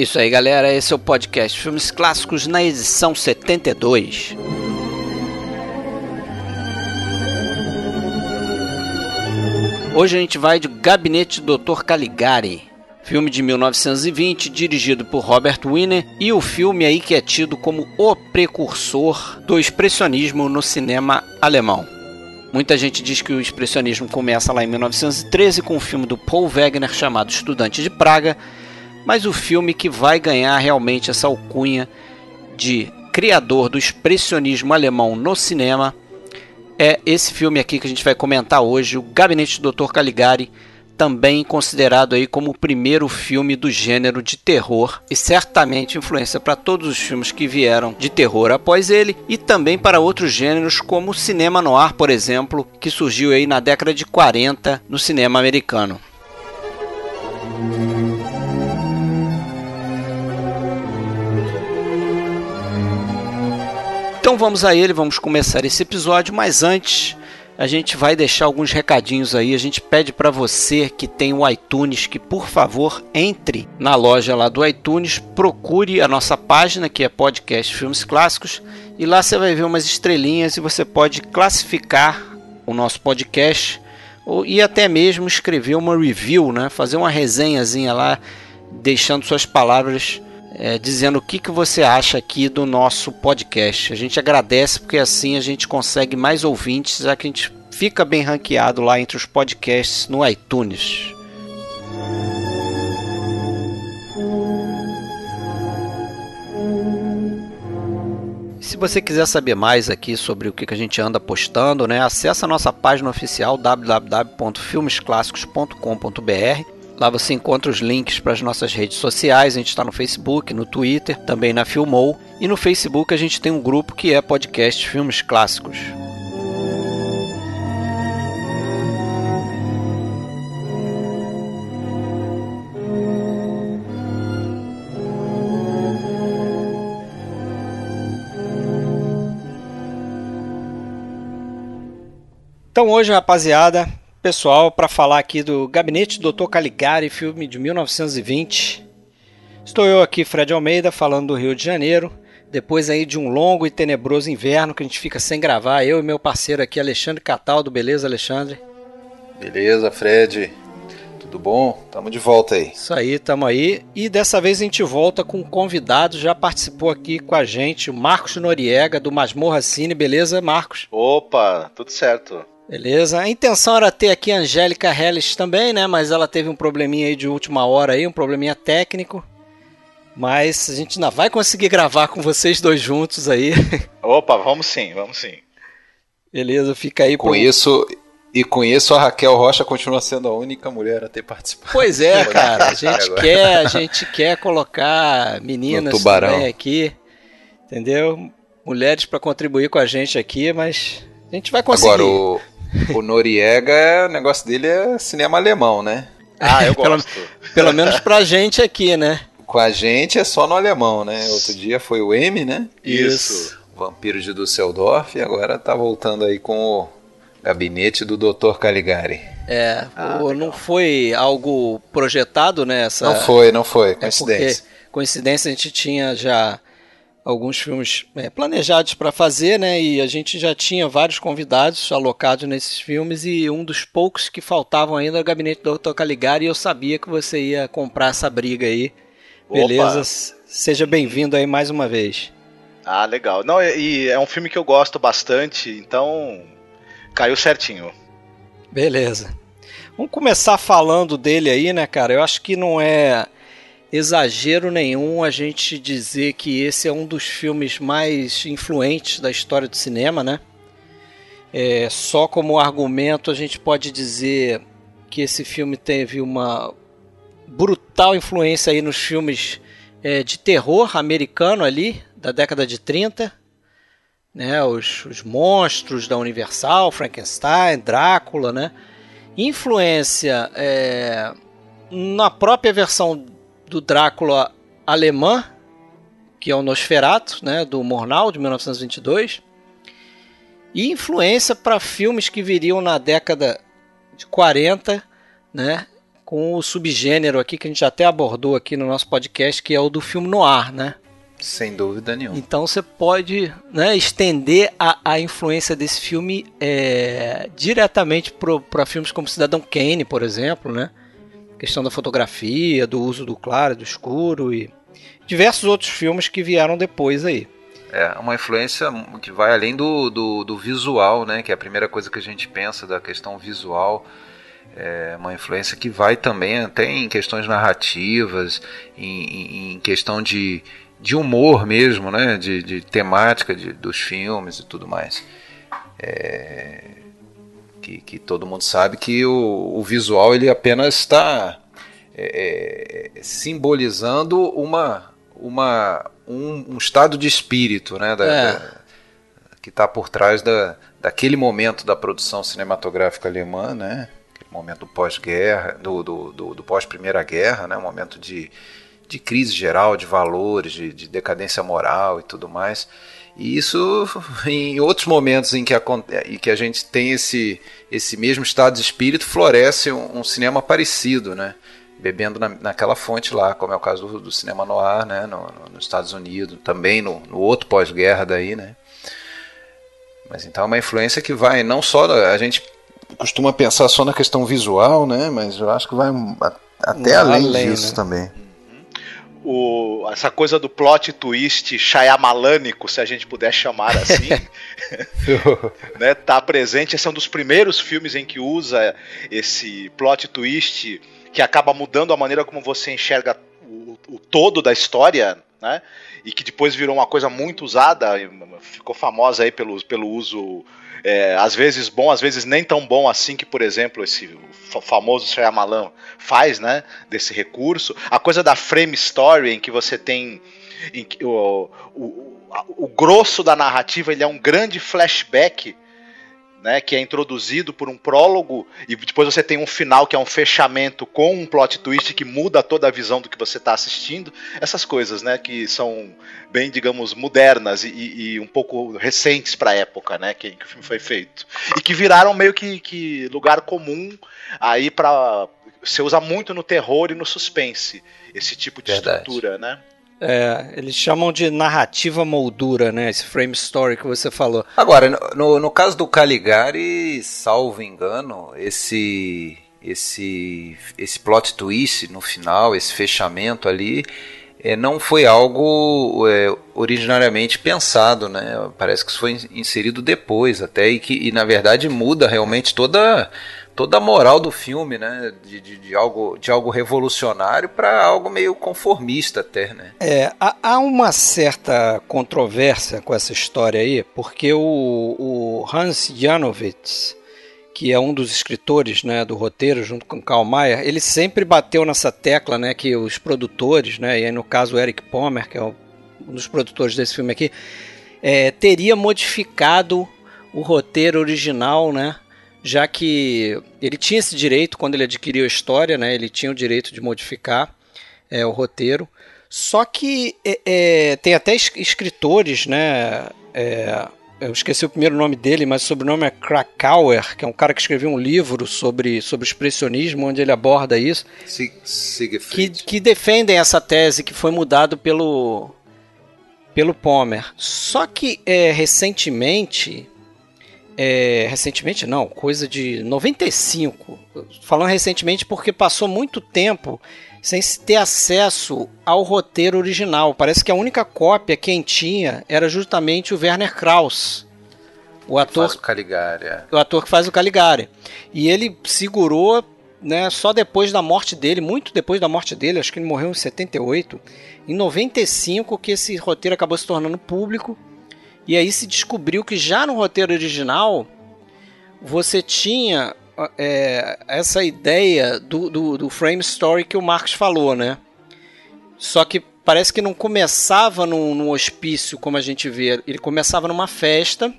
Isso aí, galera. Esse é o podcast Filmes Clássicos na edição 72. Hoje a gente vai de Gabinete do Dr. Caligari, filme de 1920, dirigido por Robert Wiener, e o filme aí que é tido como o precursor do expressionismo no cinema alemão. Muita gente diz que o expressionismo começa lá em 1913 com o um filme do Paul Wegener chamado Estudante de Praga, mas o filme que vai ganhar realmente essa alcunha de criador do expressionismo alemão no cinema é esse filme aqui que a gente vai comentar hoje, O Gabinete do Dr. Caligari, também considerado aí como o primeiro filme do gênero de terror e certamente influência para todos os filmes que vieram de terror após ele e também para outros gêneros como o cinema noir, por exemplo, que surgiu aí na década de 40 no cinema americano. Então vamos a ele, vamos começar esse episódio, mas antes a gente vai deixar alguns recadinhos aí. A gente pede para você que tem o iTunes que por favor entre na loja lá do iTunes, procure a nossa página que é Podcast Filmes Clássicos e lá você vai ver umas estrelinhas e você pode classificar o nosso podcast ou, e até mesmo escrever uma review, né? Fazer uma resenhazinha lá, deixando suas palavras é, dizendo o que, que você acha aqui do nosso podcast. A gente agradece porque assim a gente consegue mais ouvintes, já que a gente fica bem ranqueado lá entre os podcasts no iTunes. Se você quiser saber mais aqui sobre o que a gente anda postando, né, acesse a nossa página oficial www.filmesclassicos.com.br Lá você encontra os links para as nossas redes sociais. A gente está no Facebook, no Twitter, também na Filmou. E no Facebook a gente tem um grupo que é Podcast Filmes Clássicos. Então hoje, rapaziada, pessoal para falar aqui do Gabinete do Dr. Caligari, filme de 1920. Estou eu aqui, Fred Almeida, falando do Rio de Janeiro. Depois aí de um longo e tenebroso inverno que a gente fica sem gravar, eu e meu parceiro aqui, Alexandre Cataldo. Beleza, Alexandre? Beleza, Fred. Tudo bom? Tamo de volta aí. Isso aí, tamo aí. E dessa vez a gente volta com um convidado, já participou aqui com a gente, o Marcos Noriega, do Masmorra Cine. Beleza, Marcos? Opa, tudo certo. Beleza. A intenção era ter aqui a Angélica Helles também, né? Mas ela teve um probleminha aí de última hora aí, um probleminha técnico. Mas a gente ainda vai conseguir gravar com vocês dois juntos aí. Opa, vamos sim, vamos sim. Beleza, fica aí. Com pro... isso, e com isso a Raquel Rocha continua sendo a única mulher a ter participado. Pois é, cara. A gente quer, a gente quer colocar meninas também aqui, entendeu? Mulheres para contribuir com a gente aqui, mas a gente vai conseguir. Agora o o Noriega, o negócio dele é cinema alemão, né? Ah, eu gosto. pelo, pelo menos pra gente aqui, né? Com a gente é só no alemão, né? Outro dia foi o M, né? Isso. Vampiro de Düsseldorf e agora tá voltando aí com o gabinete do Dr. Caligari. É, ah, não foi algo projetado nessa. Não foi, não foi, coincidência. É coincidência a gente tinha já alguns filmes é, planejados para fazer, né? E a gente já tinha vários convidados alocados nesses filmes e um dos poucos que faltavam ainda era o Gabinete do Dr. Caligari e eu sabia que você ia comprar essa briga aí. Beleza? Opa. Seja bem-vindo aí mais uma vez. Ah, legal. Não, e é um filme que eu gosto bastante, então caiu certinho. Beleza. Vamos começar falando dele aí, né, cara? Eu acho que não é exagero nenhum a gente dizer que esse é um dos filmes mais influentes da história do cinema, né? É, só como argumento a gente pode dizer que esse filme teve uma brutal influência aí nos filmes é, de terror americano ali da década de 30, né? Os, os monstros da Universal, Frankenstein, Drácula, né? Influência é, na própria versão do Drácula alemã, que é o Nosferatu, né, do Murnau, de 1922, e influência para filmes que viriam na década de 40, né, com o subgênero aqui que a gente até abordou aqui no nosso podcast, que é o do filme noir, né? Sem dúvida nenhuma. Então você pode né, estender a, a influência desse filme é, diretamente para filmes como Cidadão Kane, por exemplo, né? Questão da fotografia, do uso do claro, do escuro e diversos outros filmes que vieram depois aí. É uma influência que vai além do, do, do, visual, né? Que é a primeira coisa que a gente pensa da questão visual. É uma influência que vai também até em questões narrativas, em, em questão de, de humor mesmo, né? De, de temática de, dos filmes e tudo mais. É, que, que todo mundo sabe que o, o visual ele apenas está é, é, simbolizando uma, uma, um, um, estado de espírito né, da, é. da, que está por trás da, daquele momento da produção cinematográfica alemã, né, aquele momento pós-guerra, do, do, do, do pós-primeira guerra, né, um momento de, de crise geral, de valores, de, de decadência moral e tudo mais. E isso, em outros momentos em que a, em que a gente tem esse, esse mesmo estado de espírito, floresce um, um cinema parecido, né? bebendo na, naquela fonte lá, como é o caso do, do cinema noir, né? No, no, nos Estados Unidos, também no, no outro pós-guerra daí, né? Mas então é uma influência que vai não só a gente costuma pensar só na questão visual, né? Mas eu acho que vai até além, além disso né? também o, essa coisa do plot twist Shyamalannico, se a gente puder chamar assim, né, tá presente. Esse é um dos primeiros filmes em que usa esse plot twist que acaba mudando a maneira como você enxerga o, o todo da história, né? E que depois virou uma coisa muito usada, ficou famosa aí pelo, pelo uso é, às vezes bom, às vezes nem tão bom assim que, por exemplo, esse famoso Shyamalan faz, né, desse recurso. A coisa da frame story, em que você tem em que, o, o, o grosso da narrativa ele é um grande flashback né, que é introduzido por um prólogo e depois você tem um final que é um fechamento com um plot twist que muda toda a visão do que você está assistindo. Essas coisas, né, que são bem, digamos, modernas e, e um pouco recentes para a época, né, que, que, o filme foi feito e que viraram meio que, que lugar comum aí para você usa muito no terror e no suspense esse tipo de Verdade. estrutura, né? É, eles chamam de narrativa moldura, né? Esse frame story que você falou. Agora, no, no caso do Caligari, salvo engano, esse esse esse plot twist no final, esse fechamento ali, é, não foi algo é, originariamente pensado, né? Parece que isso foi inserido depois até e que e, na verdade muda realmente toda toda a moral do filme, né? De, de, de algo, de algo revolucionário para algo meio conformista até, né? É, há, há, uma certa controvérsia com essa história aí, porque o, o Hans Janowitz, que é um dos escritores né, do roteiro, junto com Karl Mayer, ele sempre bateu nessa tecla né, que os produtores, né, e aí no caso o Eric Pomer, que é um dos produtores desse filme aqui, é, teria modificado o roteiro original, né? Já que ele tinha esse direito quando ele adquiriu a história, né? Ele tinha o direito de modificar é, o roteiro. Só que é, é, tem até escritores, né? É, eu esqueci o primeiro nome dele, mas o sobrenome é Krakauer, que é um cara que escreveu um livro sobre, sobre expressionismo, onde ele aborda isso. Que, que defendem essa tese que foi mudado pelo, pelo Pomer. Só que é, recentemente é, recentemente não, coisa de 95. Falando recentemente porque passou muito tempo sem se ter acesso ao roteiro original. Parece que a única cópia quem tinha era justamente o Werner Krauss. O ator, faz o Caligari. É. O ator que faz o Caligari. E ele segurou né, só depois da morte dele, muito depois da morte dele, acho que ele morreu em 78. Em 95 que esse roteiro acabou se tornando público e aí se descobriu que já no roteiro original você tinha é, essa ideia do, do, do, frame story que o Marcos falou, né? Só que parece que não começava num, num hospício como a gente vê, ele começava numa festa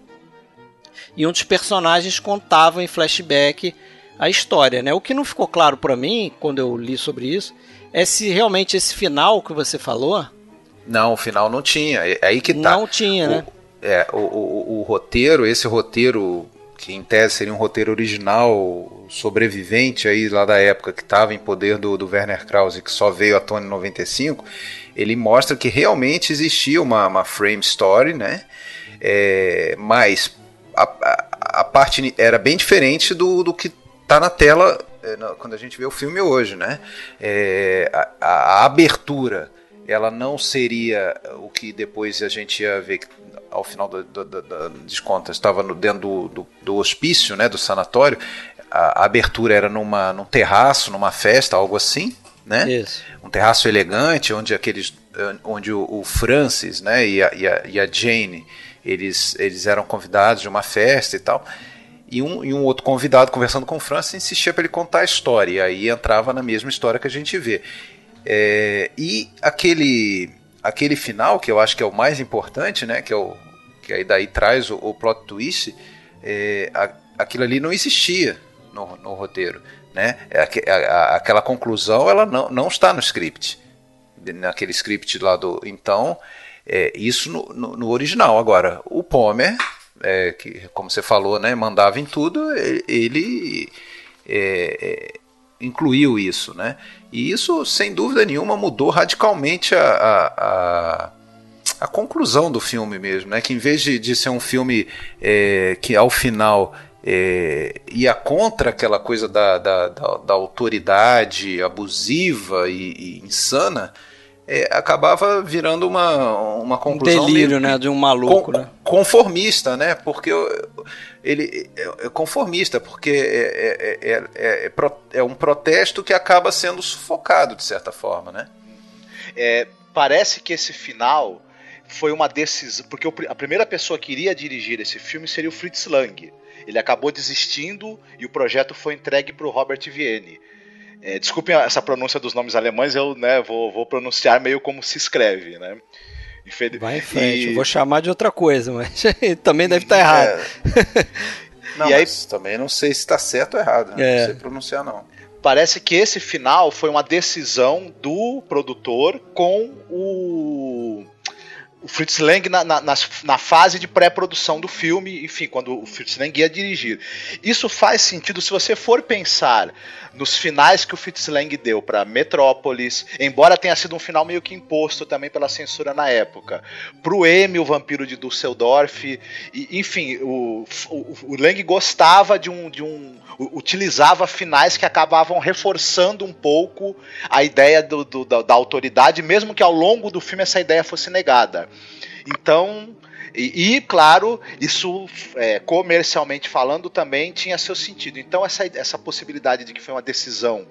e um dos personagens contava em flashback a história, né? O que não ficou claro para mim quando eu li sobre isso é se realmente esse final que você falou. Não, o final não tinha. É aí que tá. Não tinha, o, né? É, o, o, o, roteiro, esse roteiro que em tese seria um roteiro original, sobrevivente aí lá da época, que estava em poder do, do Werner Krause, que só veio à tona em 95, ele mostra que realmente existia uma, uma frame story, né? É, mas a, a, a, parte era bem diferente do, do que está na tela é, quando a gente vê o filme hoje, né? É, a, a, abertura ela não seria o que depois a gente ia ver ao final do, do, do, das contas estava no, dentro do, do, do, hospício, né, do sanatório. A, a, abertura era numa, num terraço, numa festa, algo assim, né? Isso. Um terraço elegante, onde aqueles, onde o, o Francis, né, e a, e a, e a Jane, eles, eles eram convidados de uma festa e tal. E um, e um outro convidado conversando com o Francis insistia para ele contar a história. E aí entrava na mesma história que a gente vê. É, e aquele aquele final, que eu acho que é o mais importante, né? Que, é o, que aí daí traz o, o plot twist, é, a, aquilo ali não existia no, no roteiro. Né? É, a, a, aquela conclusão ela não, não está no script. Naquele script lá do. Então, é, isso no, no, no original. Agora, o Pomer, é, que como você falou, né, mandava em tudo, ele é, é, incluiu isso. Né? E isso, sem dúvida nenhuma, mudou radicalmente a, a, a, a conclusão do filme mesmo, né? Que em vez de, de ser um filme é, que ao final é, ia contra aquela coisa da, da, da, da autoridade abusiva e, e insana, é, acabava virando uma, uma conclusão. Um delírio, né? De um maluco, com, né? Conformista, né? Porque ele é, é conformista, porque é, é, é, é, um protesto que acaba sendo sufocado, de certa forma, né? parece que esse final foi uma decisão. Porque a primeira pessoa que iria dirigir esse filme seria o Fritz Lang. Ele acabou desistindo e o projeto foi entregue para o Robert Vienne. É, desculpem essa pronúncia dos nomes alemães, eu né, vou, vou pronunciar meio como se escreve, né? Infel... Vai em frente, e... eu vou chamar de outra coisa, mas também deve estar tá errado. É. Não, e aí... também não sei se está certo ou errado, né? é. não sei pronunciar não. Parece que esse final foi uma decisão do produtor com o o Fritz Lang na, na, na fase de pré-produção do filme, enfim, quando o Fritz Lang ia dirigir. Isso faz sentido se você for pensar nos finais que o Fritz Lang deu para Metrópolis, embora tenha sido um final meio que imposto também pela censura na época, pro M, o Vampiro de Düsseldorf, e, enfim, o, o, o Lang gostava de um, de um utilizava finais que acabavam reforçando um pouco a ideia do, do, da, da autoridade, mesmo que ao longo do filme essa ideia fosse negada. Então, e, e, claro, isso é, comercialmente falando também tinha seu sentido. Então, essa, essa possibilidade de que foi uma decisão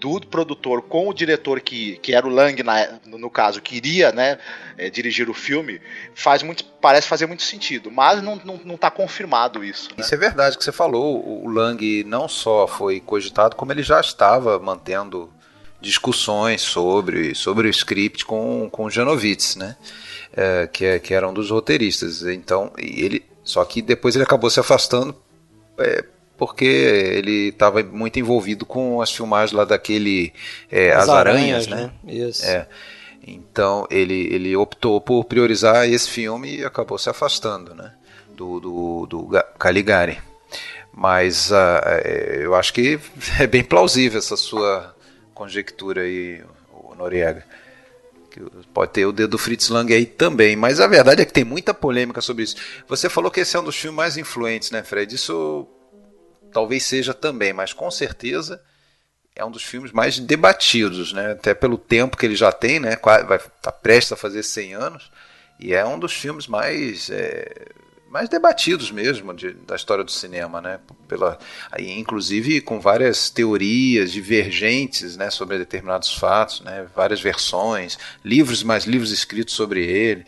do produtor com o diretor que, que era o Lang, na, no caso, que iria né, é, dirigir o filme, faz muito, parece fazer muito sentido. Mas não está não, não tá confirmado isso. Né? Isso é verdade que você falou. O Lang não só foi cogitado, como ele já estava mantendo discussões sobre, sobre o script com, com o Janovitz, né? É, que, é, que era um dos roteiristas. Então, ele, só que depois ele acabou se afastando é, porque ele estava muito envolvido com as filmagens lá daquele é, As, As Aranhas, Aranhas, né? né? Isso. É. Então ele, ele optou por priorizar esse filme e acabou se afastando, né? Do, do, do Caligari. Mas uh, eu acho que é bem plausível essa sua conjectura aí, Noriega pode ter o dedo do Fritz Lang aí também, mas a verdade é que tem muita polêmica sobre isso. Você falou que esse é um dos filmes mais influentes, né, Fred? Isso talvez seja também, mas com certeza é um dos filmes mais debatidos, né? Até pelo tempo que ele já tem, né? Vai estar tá prestes a fazer 100 anos e é um dos filmes mais é, mais debatidos mesmo de, da história do cinema, né? Pela, aí, inclusive com várias teorias divergentes, né, sobre determinados fatos, né? Várias versões, livros mais livros escritos sobre ele.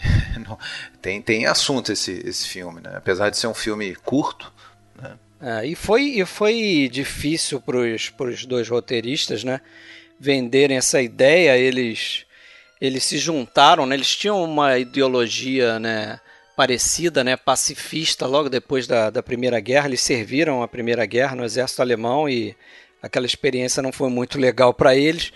tem tem assunto esse esse filme, né? Apesar de ser um filme curto, né? É, e foi e foi difícil para os dois roteiristas, né? Venderem essa ideia, eles eles se juntaram, né? Eles tinham uma ideologia, né? Parecida, né, pacifista, logo depois da, da Primeira Guerra. Eles serviram a Primeira Guerra no exército alemão e aquela experiência não foi muito legal para eles.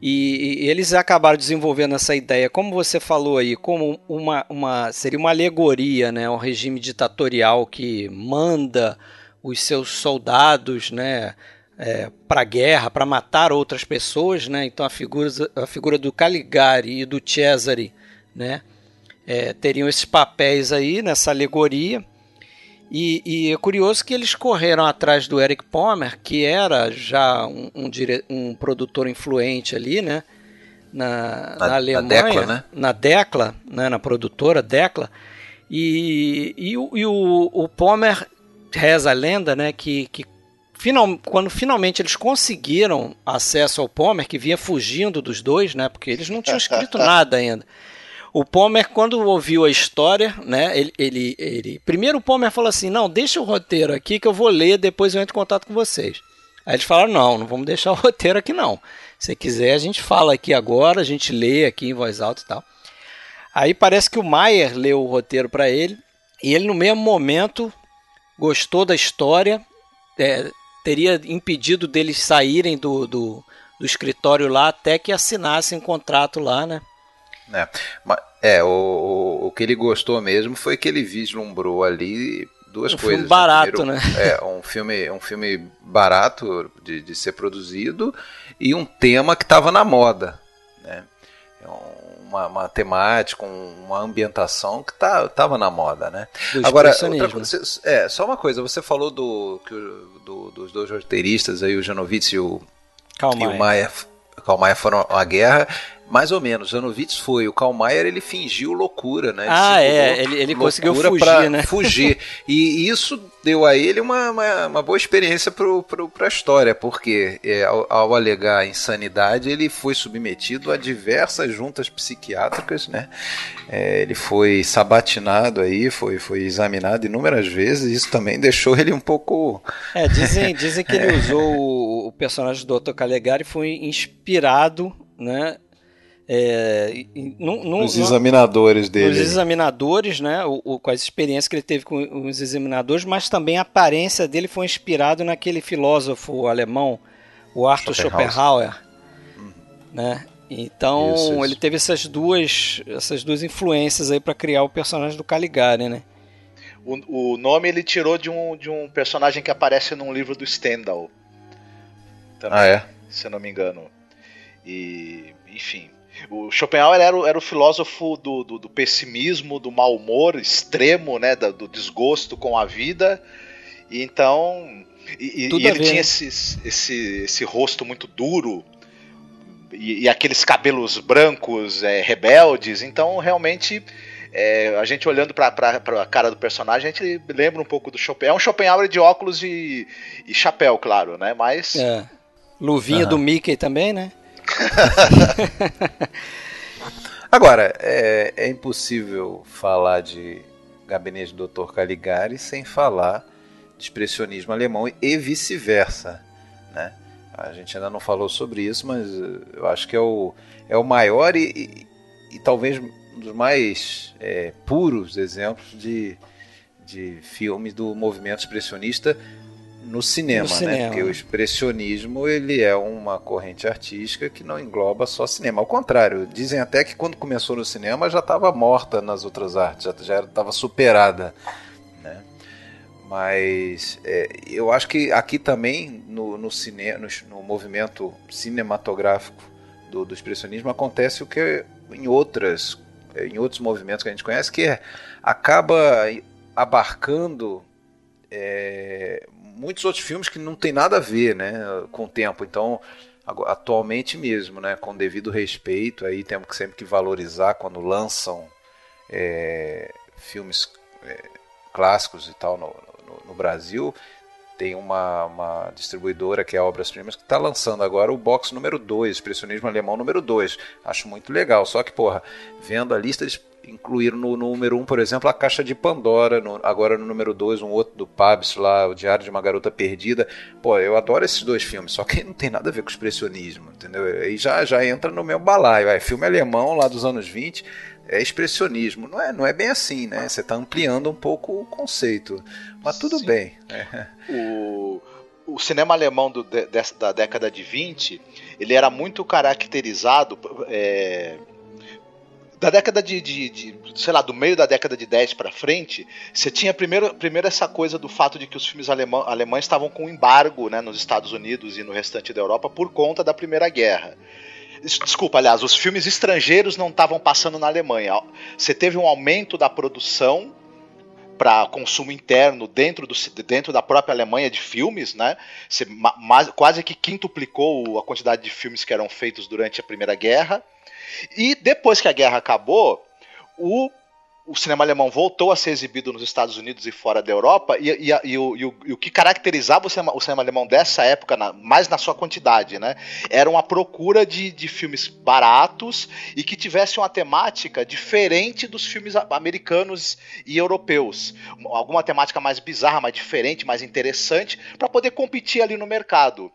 E, e, eles acabaram desenvolvendo essa ideia, como você falou aí, como uma, uma seria uma alegoria, né, um regime ditatorial que manda os seus soldados, né, é, para a guerra, para matar outras pessoas, né? Então a figura, a figura do Caligari e do Cesare, né, é, teriam esses papéis aí nessa alegoria. E, e, é curioso que eles correram atrás do Eric Palmer, que era já um, um, dire... um produtor influente ali, né? Na, na, na Alemanha, na Decla, né? na Decla, né? na produtora Decla. E, e, e o, o Palmer reza a lenda, né? Que, que final, quando finalmente eles conseguiram acesso ao Palmer, que vinha fugindo dos dois, né? Porque eles não tinham escrito nada ainda. O Palmer, quando ouviu a história, né, ele, ele, ele. Primeiro o Palmer falou assim: não, deixa o roteiro aqui que eu vou ler, depois eu entro em contato com vocês. Aí eles falaram: não, não vamos deixar o roteiro aqui não. Se quiser, a gente fala aqui agora, a gente lê aqui em voz alta e tal. Aí parece que o Maier leu o roteiro para ele, e ele, no mesmo momento, gostou da história, é, teria impedido deles saírem do, do, do escritório lá até que assinassem um contrato lá, né? É, mas, é o, o, o, que ele gostou mesmo foi que ele vislumbrou ali duas um coisas. Filme barato, Primeiro, né? É, um filme, um filme barato de, de ser produzido e um tema que estava na moda. Né? É uma, uma temática, uma ambientação que tá, tava na moda, né? Do Agora, outra, é, só uma coisa, você falou do, que do, dos dois roteiristas aí, o Janovitz e o, e o Maia, Maia foram à guerra mais ou menos. Janovitz foi. O Karl Mayer, ele fingiu loucura, né? Ele ah, é. Ele, ele conseguiu fugir, né? Fugir. E isso deu a ele uma, uma, uma boa experiência para a história, porque é, ao, ao, alegar insanidade, ele foi submetido a diversas juntas psiquiátricas, né? É, ele foi sabatinado aí, foi, foi examinado inúmeras vezes, e isso também deixou ele um pouco. É, dizem, dizem que ele usou o, o personagem do Dr. Calegari foi inspirado né, é, nos examinadores dele. Nos examinadores, né? O, o, com as experiências que ele teve com os examinadores, mas também a aparência dele foi inspirado naquele filósofo alemão, o Arthur Schopenhauer. Schopenhauer uhum. né? Então isso, isso. ele teve essas duas, essas duas influências aí para criar o personagem do Caligari, né? O, o, nome ele tirou de um, de um personagem que aparece num livro do Stendhal. Também, ah, é? Se eu não me engano. E, enfim, o Schopenhauer era o, era o filósofo do, do, do, pessimismo, do mau humor extremo, né, do, do desgosto com a vida. E então. E, e ele tinha esse, esse, esse rosto muito duro e, e aqueles cabelos brancos é, rebeldes. Então, realmente. É, a gente olhando para a cara do personagem, a gente lembra um pouco do Schopenhauer. É um Schopenhauer de óculos e, e chapéu, claro, né? Mas. É. Luvinha uhum. do Mickey também, né? Agora, é, é, impossível falar de gabinete do Dr. Caligari sem falar de expressionismo alemão e vice-versa. Né? A gente ainda não falou sobre isso, mas eu acho que é o, é o maior e, e, e talvez um dos mais é, puros exemplos de, de filmes do movimento expressionista no cinema, no cinema, né? Porque o expressionismo ele é uma corrente artística que não engloba só cinema. Ao contrário, dizem até que quando começou no cinema já estava morta nas outras artes, já estava superada, né? Mas é, eu acho que aqui também no, no, cine, no, no movimento cinematográfico do, do expressionismo acontece o que em outras em outros movimentos que a gente conhece, que é, acaba abarcando é, muitos outros filmes que não tem nada a ver, né, com o tempo. Então, atualmente mesmo, né, com devido respeito, aí temos que sempre que valorizar quando lançam é, filmes é, clássicos e tal no, no, no Brasil. Tem uma, uma, distribuidora que é Obras Primas que está lançando agora o box número 2, Expressionismo Alemão número 2. Acho muito legal. Só que, porra, vendo a lista, eles incluíram no número 1, um, por exemplo, a Caixa de Pandora, no, agora no número 2, um outro do Pabst lá, o Diário de uma Garota Perdida. Pô, eu adoro esses dois filmes, só que não tem nada a ver com expressionismo, entendeu? Aí já, já entra no meu balaio. É filme alemão lá dos anos 20, é expressionismo. Não é, não é bem assim, né? Você está ampliando um pouco o conceito. Mas tudo Sim. bem. É. O, o cinema alemão do, de, da década de 20 ele era muito caracterizado. É, da década de, de, de, sei lá, do meio da década de 10 para frente, você tinha primeiro, primeiro essa coisa do fato de que os filmes alemã, alemães estavam com embargo né, nos Estados Unidos e no restante da Europa por conta da Primeira Guerra. Desculpa, aliás, os filmes estrangeiros não estavam passando na Alemanha. Você teve um aumento da produção para consumo interno dentro, do, dentro da própria Alemanha de filmes, né? Você quase que quintuplicou a quantidade de filmes que eram feitos durante a Primeira Guerra. E depois que a guerra acabou, o o cinema alemão voltou a ser exibido nos Estados Unidos e fora da Europa, e, e, e, o, e o, o, que caracterizava o cinema, o cinema alemão dessa época, na, mais na sua quantidade, né, era uma procura de, de filmes baratos e que tivessem uma temática diferente dos filmes americanos e europeus. Alguma temática mais bizarra, mais diferente, mais interessante, para poder competir ali no mercado.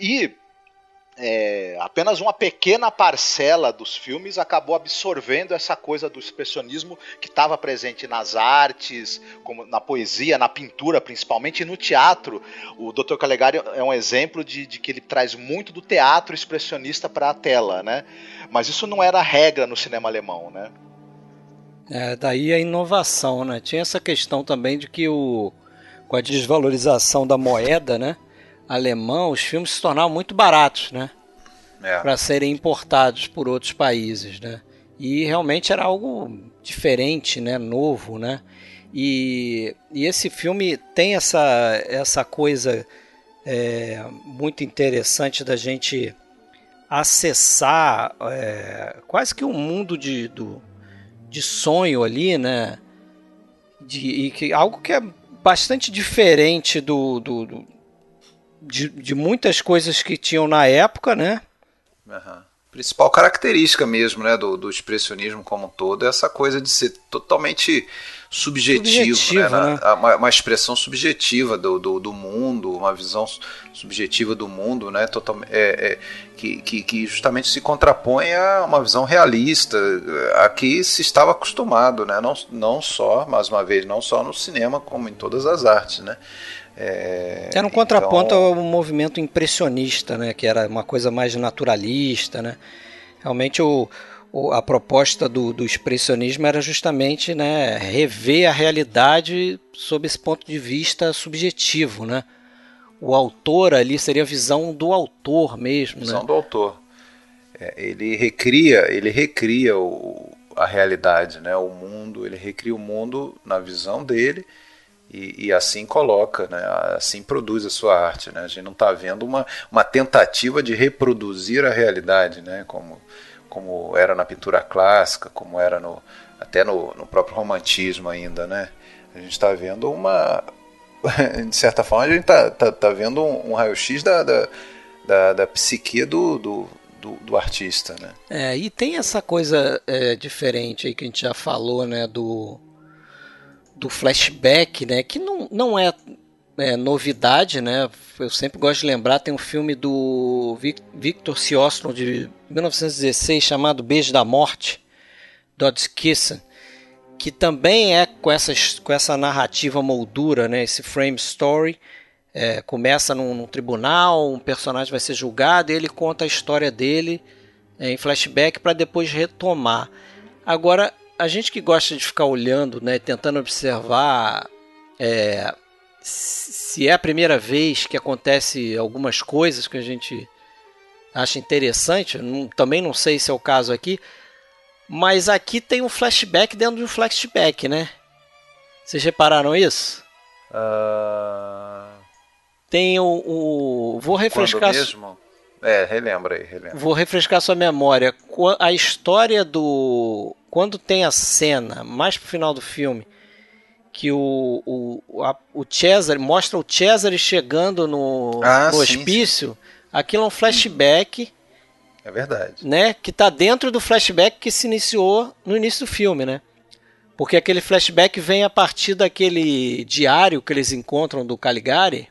E é, apenas uma pequena parcela dos filmes acabou absorvendo essa coisa do expressionismo que estava presente nas artes, como na poesia, na pintura principalmente, e no teatro. O Dr. Calegari é um exemplo de, de que ele traz muito do teatro expressionista para a tela, né? Mas isso não era regra no cinema alemão, né? É, daí a inovação, né? Tinha essa questão também de que o, com a desvalorização da moeda, né? Alemão, os filmes se tornavam muito baratos, né? É. Para serem importados por outros países, né? E realmente era algo diferente, né? Novo, né? E, e esse filme tem essa, essa coisa é, muito interessante da gente acessar é, quase que um mundo de, do, de sonho ali, né? De, e que, algo que é bastante diferente do, do, do de, de muitas coisas que tinham na época, né? Uhum. Principal característica mesmo, né, do, do expressionismo como um todo é essa coisa de ser totalmente subjetivo, subjetivo né? né? Uma, uma, expressão subjetiva do, do, do, mundo, uma visão subjetiva do mundo, né? Total, é, é, que, que, que, justamente se contrapõe a uma visão realista, a que se estava acostumado, né? Não, não só, mais uma vez, não só no cinema, como em todas as artes, né? É, era um contraponto então... ao movimento impressionista, né, que era uma coisa mais naturalista. Né? Realmente o, o a proposta do, do, expressionismo era justamente né, rever a realidade sob esse ponto de vista subjetivo. Né? O autor ali seria a visão do autor mesmo. Visão né? do autor. É, ele recria, ele recria o, a realidade, né? o mundo, ele recria o mundo na visão dele e, e, assim coloca, né? assim produz a sua arte. Né? A gente não está vendo uma, uma tentativa de reproduzir a realidade, né? como, como era na pintura clássica, como era no, até no, no próprio romantismo ainda. Né? A gente está vendo uma. De certa forma, a gente está tá, tá vendo um, um raio-x da, da, da, da psique do, do, do, do, artista, né? É, e tem essa coisa é, diferente aí que a gente já falou, né, do, do flashback, né? Que não, não é, é, novidade, né? Eu sempre gosto de lembrar, tem um filme do Victor Siostrom de 1916 chamado Beijo da Morte, Dodds Kissen, que também é com essa, com essa narrativa moldura, né? Esse frame story. É, começa num, num, tribunal, um personagem vai ser julgado e ele conta a história dele é, em flashback para depois retomar. Agora, a gente que gosta de ficar olhando, né, tentando observar é, se é a primeira vez que acontece algumas coisas que a gente acha interessante, não, também não sei se é o caso aqui, mas aqui tem um flashback dentro de um flashback, né? Vocês repararam isso? Uh... Tem o, o, vou refrescar. Quando mesmo? É, relembra aí, relembra. Vou refrescar sua memória. A história do. Quando tem a cena, mais pro final do filme, que o, o, a, o Cesare mostra o Cesare chegando no, ah, no hospício, sim. aquilo é um flashback. É verdade. Né, que tá dentro do flashback que se iniciou no início do filme, né? Porque aquele flashback vem a partir daquele diário que eles encontram do Caligari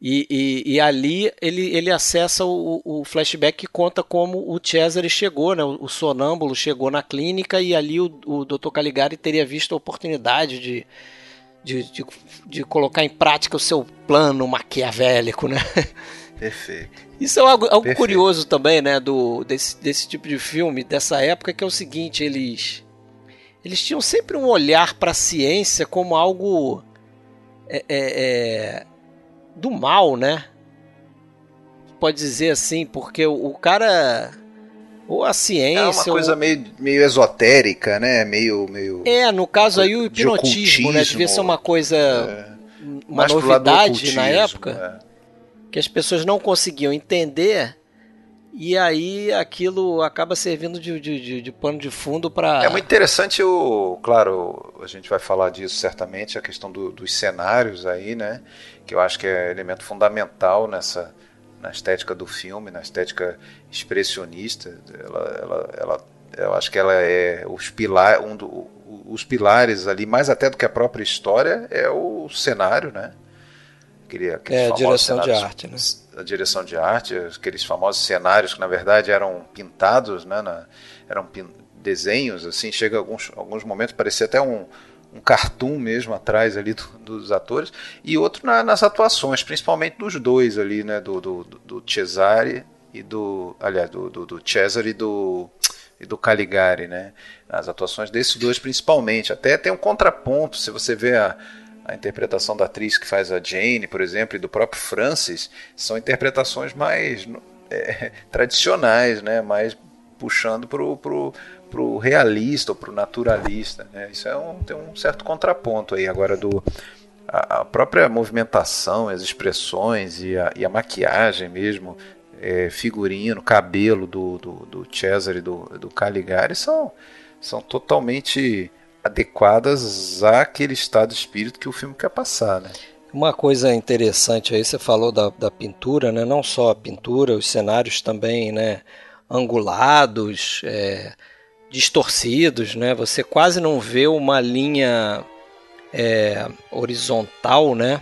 e, e, e, ali ele, ele acessa o, o, flashback que conta como o Cesare chegou, né? o, sonâmbulo chegou na clínica e ali o, o Dr. Caligari teria visto a oportunidade de, de, de, de, colocar em prática o seu plano maquiavélico, né? Perfeito. Isso é algo, algo curioso também, né, do, desse, desse tipo de filme, dessa época, que é o seguinte, eles eles tinham sempre um olhar para a ciência como algo é, é, é, do mal, né? Pode dizer assim, porque o, o cara ou a ciência. É uma coisa ou... meio, meio esotérica, né? Meio, meio. É, no caso aí o hipnotismo, né? Devia ser uma coisa. É. Uma Mais novidade na época. É. Que as pessoas não conseguiam entender e aí aquilo acaba servindo de, de, de, de pano de fundo para. É muito interessante o. Claro, a gente vai falar disso certamente, a questão do, dos cenários aí, né? Que eu acho que é elemento fundamental nessa na estética do filme, na estética expressionista. Ela, ela, ela, eu acho que ela é os, pilar, um do, os pilares ali, mais até do que a própria história, é o cenário, né? Aquele, é, a direção de arte, né? A direção de arte, aqueles famosos cenários que na verdade eram pintados, né? Na, eram pin, desenhos, assim, chega alguns, alguns momentos parecia até um, um cartoon mesmo atrás ali do, dos atores, e outro na, nas atuações, principalmente dos dois ali, né? Do, do, do Cesare e do. Aliás, do, do, do Cesare e do. E do Caligari, né? As atuações desses dois principalmente. Até tem um contraponto, se você vê a, a interpretação da atriz que faz a Jane, por exemplo, e do próprio Francis, são interpretações mais é, tradicionais, né? mais puxando para o pro, pro realista ou para o naturalista. Né? Isso é um, tem um certo contraponto aí agora do a, própria movimentação, as expressões e a, e a maquiagem mesmo, é, figurino, cabelo do, do, do Cesare e do, do Caligari são, são totalmente adequadas àquele estado de espírito que o filme quer passar, né? Uma coisa interessante aí, você falou da, da pintura, né? Não só a pintura, os cenários também, né? Angulados, é, distorcidos, né? Você quase não vê uma linha é, horizontal, né?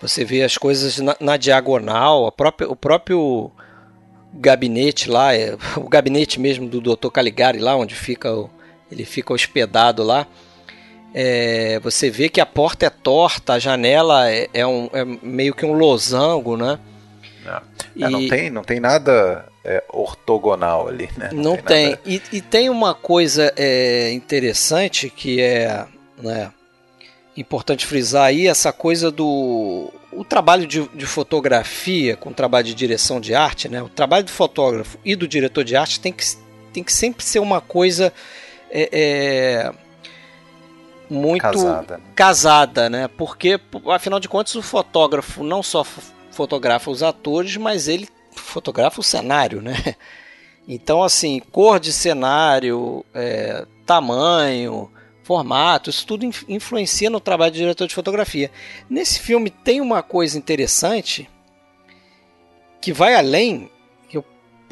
Você vê as coisas na, na diagonal, própria, o próprio gabinete lá, é, o gabinete mesmo do Dr. Caligari lá, onde fica o, ele fica hospedado lá. É, você vê que a porta é torta, a janela é, é, um, é meio que um losango, né? Não, é, e, não tem, não tem nada é, ortogonal ali, né? Não, não tem. tem. E, e, tem uma coisa é, interessante que é né, importante frisar aí, essa coisa do o trabalho de, de, fotografia com o trabalho de direção de arte, né? O trabalho do fotógrafo e do diretor de arte tem que, tem que sempre ser uma coisa é, é muito casada. casada, né? Porque, afinal de contas, o fotógrafo não só fotografa os atores, mas ele fotografa o cenário, né? Então, assim, cor de cenário, é, tamanho, formato, isso tudo influencia no trabalho do diretor de fotografia. Nesse filme tem uma coisa interessante que vai além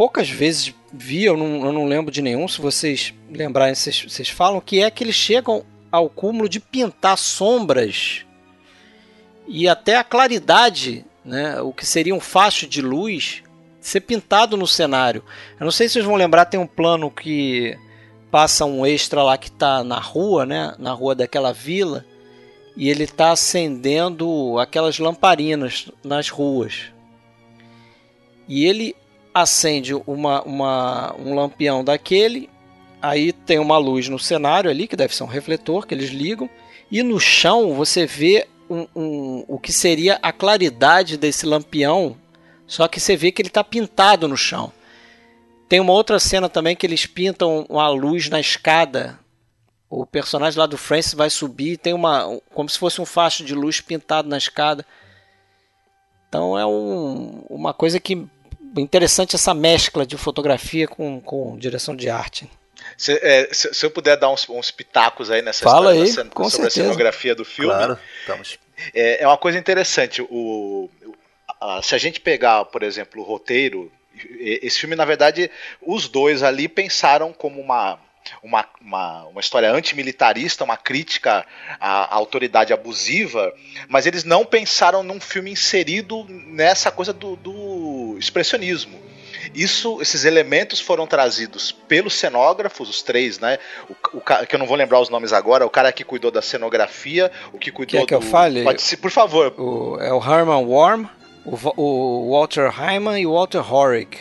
poucas vezes vi, eu não, eu não lembro de nenhum, se vocês lembrarem, vocês, vocês falam, que é que eles chegam ao cúmulo de pintar sombras e até a claridade, né, o que seria um facho de luz, ser pintado no cenário. Eu não sei se vocês vão lembrar, tem um plano que passa um extra lá que está na rua, né, na rua daquela vila, e ele está acendendo aquelas lamparinas nas ruas. E ele acende uma, uma, um lampião daquele, aí tem uma luz no cenário ali, que deve ser um refletor que eles ligam, e no chão você vê um, um, o que seria a claridade desse lampião, só que você vê que ele está pintado no chão. Tem uma outra cena também que eles pintam uma luz na escada. O personagem lá do Francis vai subir tem uma como se fosse um facho de luz pintado na escada. Então é um, uma coisa que interessante essa mescla de fotografia com, com direção de arte. Se, é, se, se, eu puder dar uns, uns pitacos aí nessa Fala aí, sobre certeza. a cenografia do filme. Claro, estamos. É, é uma coisa interessante. O, a, se a gente pegar, por exemplo, o roteiro, esse filme, na verdade, os dois ali pensaram como uma uma, uma, uma história antimilitarista, uma crítica à, à, autoridade abusiva, mas eles não pensaram num filme inserido nessa coisa do, do expressionismo. Isso, esses elementos foram trazidos pelos cenógrafos, os três, né? O, o, que eu não vou lembrar os nomes agora, o cara que cuidou da cenografia, o que cuidou Quer que do. eu fale? Pode ser, por favor. O, é o Herman Worm, O, o Walter Hyman e o Walter Horig.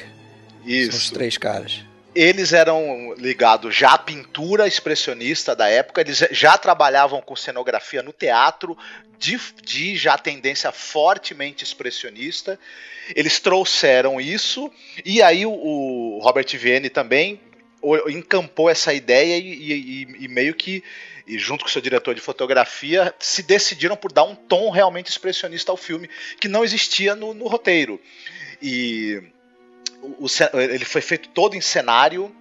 Isso. São os três caras. Eles eram ligados já à pintura expressionista da época, eles já trabalhavam com cenografia no teatro, de, de já tendência fortemente expressionista. Eles trouxeram isso, e aí o, o Robert Vienne também encampou essa ideia e, e, e meio que e junto com seu diretor de fotografia, se decidiram por dar um tom realmente expressionista ao filme, que não existia no, no roteiro. E o, o, ele foi feito todo em cenário,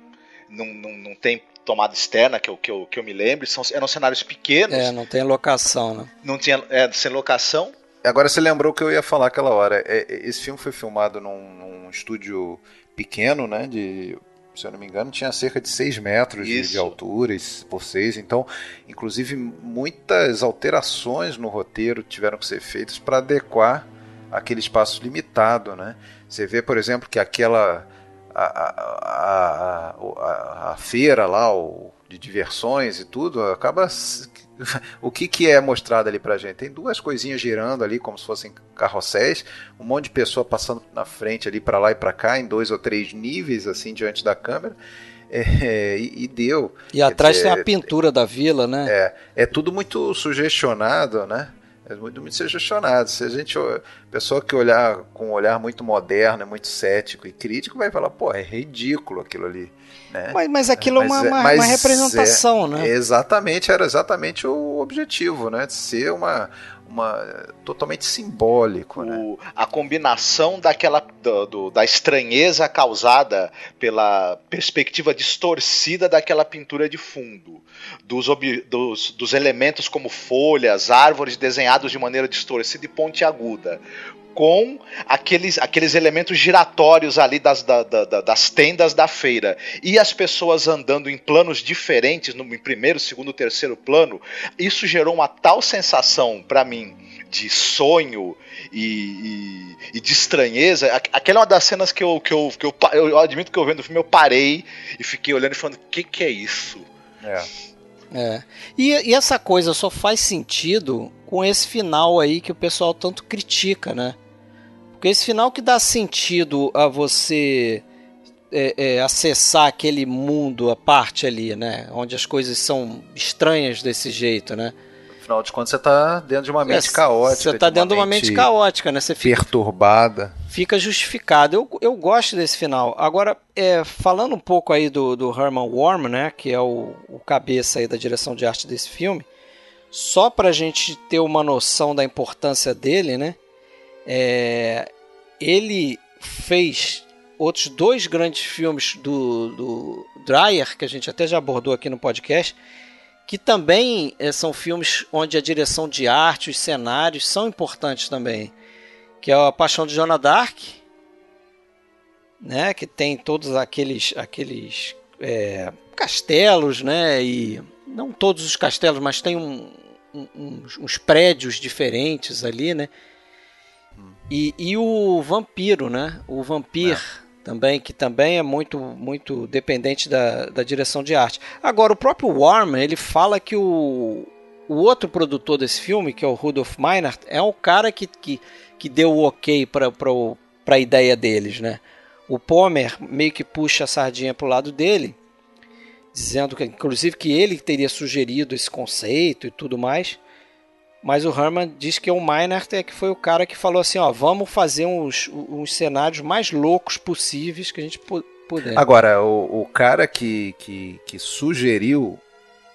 não, não, não tem tomada externa que eu, que eu, que eu me lembro, são, eram cenários pequenos. É, não tem locação, né? Não tinha, é, sem locação. Agora você lembrou que eu ia falar aquela hora. É, esse filme foi filmado num, num estúdio pequeno, né? De se eu não me engano, tinha cerca de 6 metros de, de, altura por 6. Então, inclusive, muitas alterações no roteiro tiveram que ser feitas para adequar aquele espaço limitado. Né? Você vê, por exemplo, que aquela. A, a, a, a feira lá, o, de diversões e tudo, acaba o que, que é mostrado ali pra gente? Tem duas coisinhas girando ali, como se fossem carrosséis, um monte de pessoa passando na frente ali para lá e para cá, em dois ou três níveis, assim, diante da câmera. É, e, e, deu. E atrás dizer, tem a pintura da vila, né? É, é tudo muito sugestionado, né? É muito, muito sugestionado. Se a gente, pessoa que olhar com um olhar muito moderno, muito cético e crítico, vai falar, pô, é ridículo aquilo ali. Né? Mas, mas aquilo mas, é uma, uma, uma representação, é, né? Exatamente, era exatamente o objetivo, né? De ser uma, uma totalmente simbólico, né? o, né? A combinação daquela do, do, da estranheza causada pela perspectiva distorcida daquela pintura de fundo, dos, ob, dos, dos elementos como folhas, árvores desenhados de maneira distorcida e pontiaguda, com aqueles, aqueles elementos giratórios ali das, da, da, das tendas da feira. E as pessoas andando em planos diferentes, no em primeiro, segundo, terceiro plano, isso gerou uma tal sensação para mim de sonho e, e, e, de estranheza. Aquela é uma das cenas que eu, que eu, que eu, eu admito que eu vendo o filme, eu parei e fiquei olhando e falando: o que, que é isso? É. É. E, e, essa coisa só faz sentido com esse final aí que o pessoal tanto critica, né? Porque esse final que dá sentido a você é, é, acessar aquele mundo, a parte ali, né? Onde as coisas são estranhas desse jeito, né? Afinal de contas, você está dentro de uma mente é, caótica. Você está dentro de uma mente caótica, né? Você fica, perturbada. Fica justificado. Eu, eu gosto desse final. Agora, é, falando um pouco aí do, do Herman Worm, né? Que é o, o cabeça aí da direção de arte desse filme. Só para a gente ter uma noção da importância dele, né? É, ele fez outros dois grandes filmes do, do Dreyer, que a gente até já abordou aqui no podcast, que também é, são filmes onde a direção de arte, os cenários são importantes também. Que é a Paixão de Joana Dark, né, que tem todos aqueles, aqueles é, castelos, né, e não todos os castelos, mas tem um, um, uns, uns prédios diferentes ali, né, e, e o Vampiro, né? O Vampir é. Também, que também é muito muito dependente da, da direção de arte. Agora, o próprio Warman, ele fala que o, o outro produtor desse filme, que é o Rudolf Meinert, é um cara que, que, que deu o ok para a ideia deles, né? O Pomer meio que puxa a sardinha para o lado dele, dizendo que, inclusive, que ele teria sugerido esse conceito e tudo mais. Mas o Herman diz que o Meinert é que foi o cara que falou assim, ó, vamos fazer uns, uns cenários mais loucos possíveis que a gente puder. Agora, o, o cara que, que, que sugeriu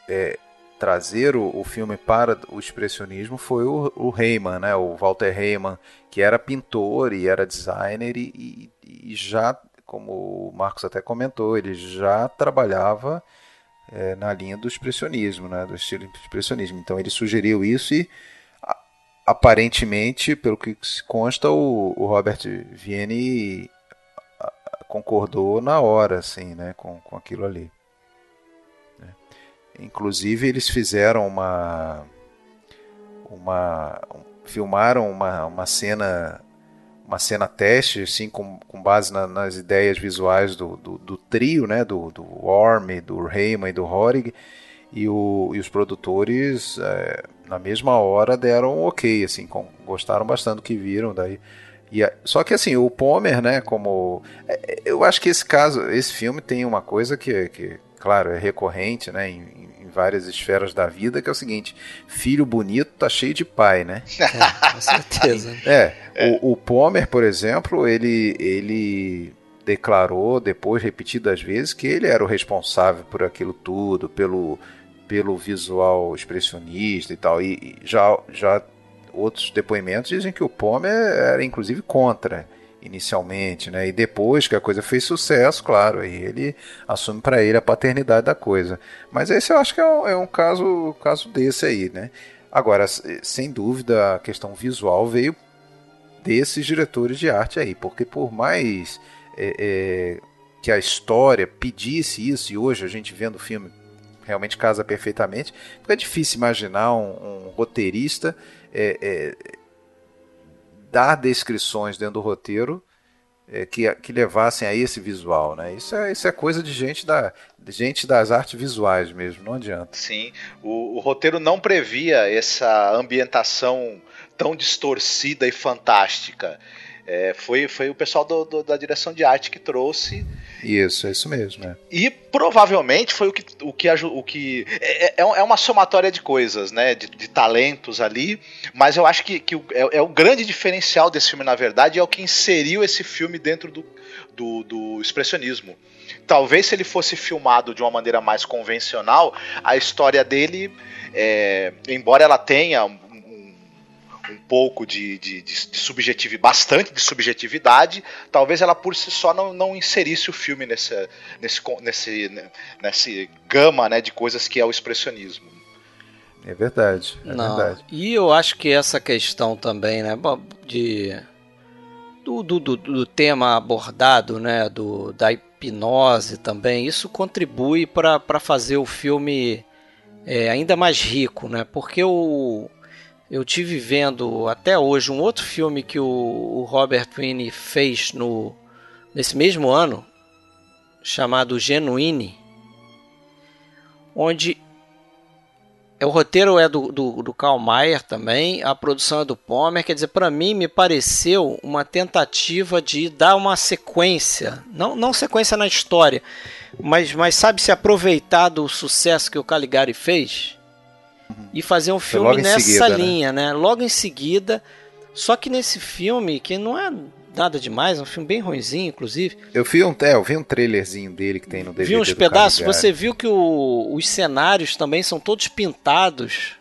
é, trazer o, o, filme para o expressionismo foi o, o Heyman, né? O Walter Heyman, que era pintor e era designer e, e, e já, como o Marcos até comentou, ele já trabalhava é, na linha do expressionismo, né, do estilo expressionismo. Então ele sugeriu isso e aparentemente, pelo que se consta, o, o Robert Vienne concordou na hora, assim, né, com, com aquilo ali. Né. Inclusive eles fizeram uma, uma filmaram uma, uma cena uma cena teste, assim, com, com base na, nas ideias visuais do, do, do, trio, né, do, do Orme, do Heyman e do Horig, e, o, e os produtores, é, na mesma hora, deram um ok, assim, com, gostaram bastante do que viram, daí, só que assim, o Pomer, né, como. É, é, eu acho que esse caso, esse filme tem uma coisa que, que claro, é recorrente, né, em várias esferas da vida, que é o seguinte: filho bonito tá cheio de pai, né? É, com certeza. é, O, o Pomer, por exemplo, ele, ele declarou depois repetidas vezes que ele era o responsável por aquilo tudo, pelo, pelo visual expressionista e tal. E, e já, já outros depoimentos dizem que o Pomer era inclusive contra inicialmente, né? E depois que a coisa fez sucesso, claro, aí ele assume para ele a paternidade da coisa. Mas esse eu acho que é um, é um caso, caso desse aí, né? Agora, sem dúvida, a questão visual veio desses diretores de arte aí, porque por mais é, é, que a história pedisse isso, e hoje a gente vendo o filme realmente casa perfeitamente, porque é difícil imaginar um, um roteirista é, é, dar descrições dentro do roteiro é, que, que levassem a esse visual, né? Isso é, isso é coisa de gente, da, de gente das artes visuais mesmo, não adianta. Sim, o, o roteiro não previa essa ambientação tão distorcida e fantástica. É, foi, foi o pessoal do, do, da direção de arte que trouxe. Isso, é isso mesmo. É. E provavelmente foi o que. O que, o que é, é, é uma somatória de coisas, né? De, de talentos ali. Mas eu acho que, que é, é, o grande diferencial desse filme, na verdade, é o que inseriu esse filme dentro do, do, do expressionismo. Talvez se ele fosse filmado de uma maneira mais convencional, a história dele, é, embora ela tenha um pouco de, de, de, de subjetividade, bastante de subjetividade, talvez ela por si só não, não inserisse o filme nessa, nesse, nesse, nesse gama né, de coisas que é o expressionismo. É verdade, é não. verdade. E eu acho que essa questão também, né, de do, do, do, do tema abordado, né, do, da hipnose também, isso contribui para fazer o filme é, ainda mais rico, né? Porque o, eu tive vendo até hoje um outro filme que o, o Robert Wiene fez no, nesse mesmo ano, chamado Genuine, onde o roteiro é do, do, do Karl Mayer também, a produção é do Pomer, quer dizer, para mim me pareceu uma tentativa de dar uma sequência, não, não sequência na história, mas, mas sabe se aproveitar do sucesso que o Caligari fez e fazer um filme nessa seguida, né? linha, né? né? Logo em seguida. Só que nesse filme, que não é nada demais, é um filme bem ruimzinho, inclusive. Eu vi um, é, eu vi um trailerzinho dele que tem no DVD. Vi uns pedaços, você viu que o, os cenários também são todos pintados,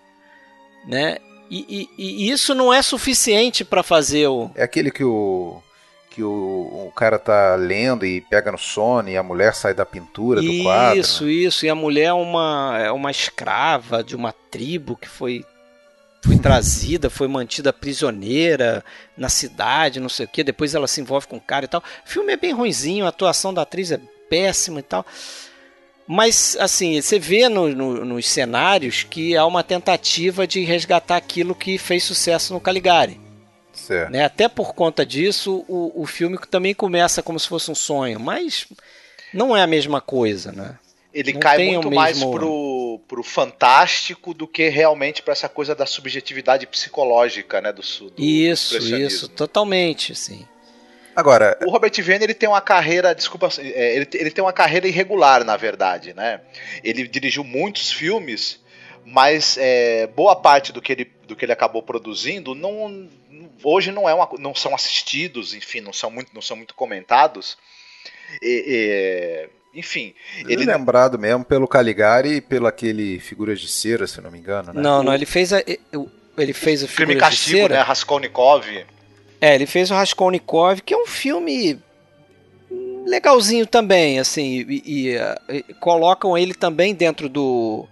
né? E, e, e isso não é suficiente para fazer o. É aquele que o que o, o cara tá lendo e pega no sono e a mulher sai da pintura do isso, quadro. Isso, né? isso. E a mulher é uma, é uma escrava de uma tribo que foi, foi trazida, foi mantida prisioneira na cidade, não sei o que. Depois ela se envolve com o cara e tal. O filme é bem ruinzinho, a atuação da atriz é péssima e tal. Mas, assim, você vê no, no, nos cenários que há uma tentativa de resgatar aquilo que fez sucesso no Caligari. Né? Até por conta disso, o, o filme também começa como se fosse um sonho, mas não é a mesma coisa, né? Ele não cai muito mais mesmo... pro, pro fantástico do que realmente para essa coisa da subjetividade psicológica, né? Do, do isso, isso, totalmente, sim. Agora, o Robert Vane ele tem uma carreira, desculpa, é, ele, ele tem uma carreira irregular, na verdade, né? Ele dirigiu muitos filmes, mas é, boa parte do que ele, do que ele acabou produzindo não, hoje não, é uma, não são assistidos, enfim, não são muito, não são muito comentados. E, e, enfim. Ele é lembrado mesmo pelo Caligari e pelo aquele Figuras de Cera, se não me engano, né? Não, não, ele fez a, ele fez o Filme Castigo, de Cera. né? Raskolnikov. É, ele fez o Raskolnikov, que é um filme legalzinho também, assim, e, e, e colocam ele também dentro do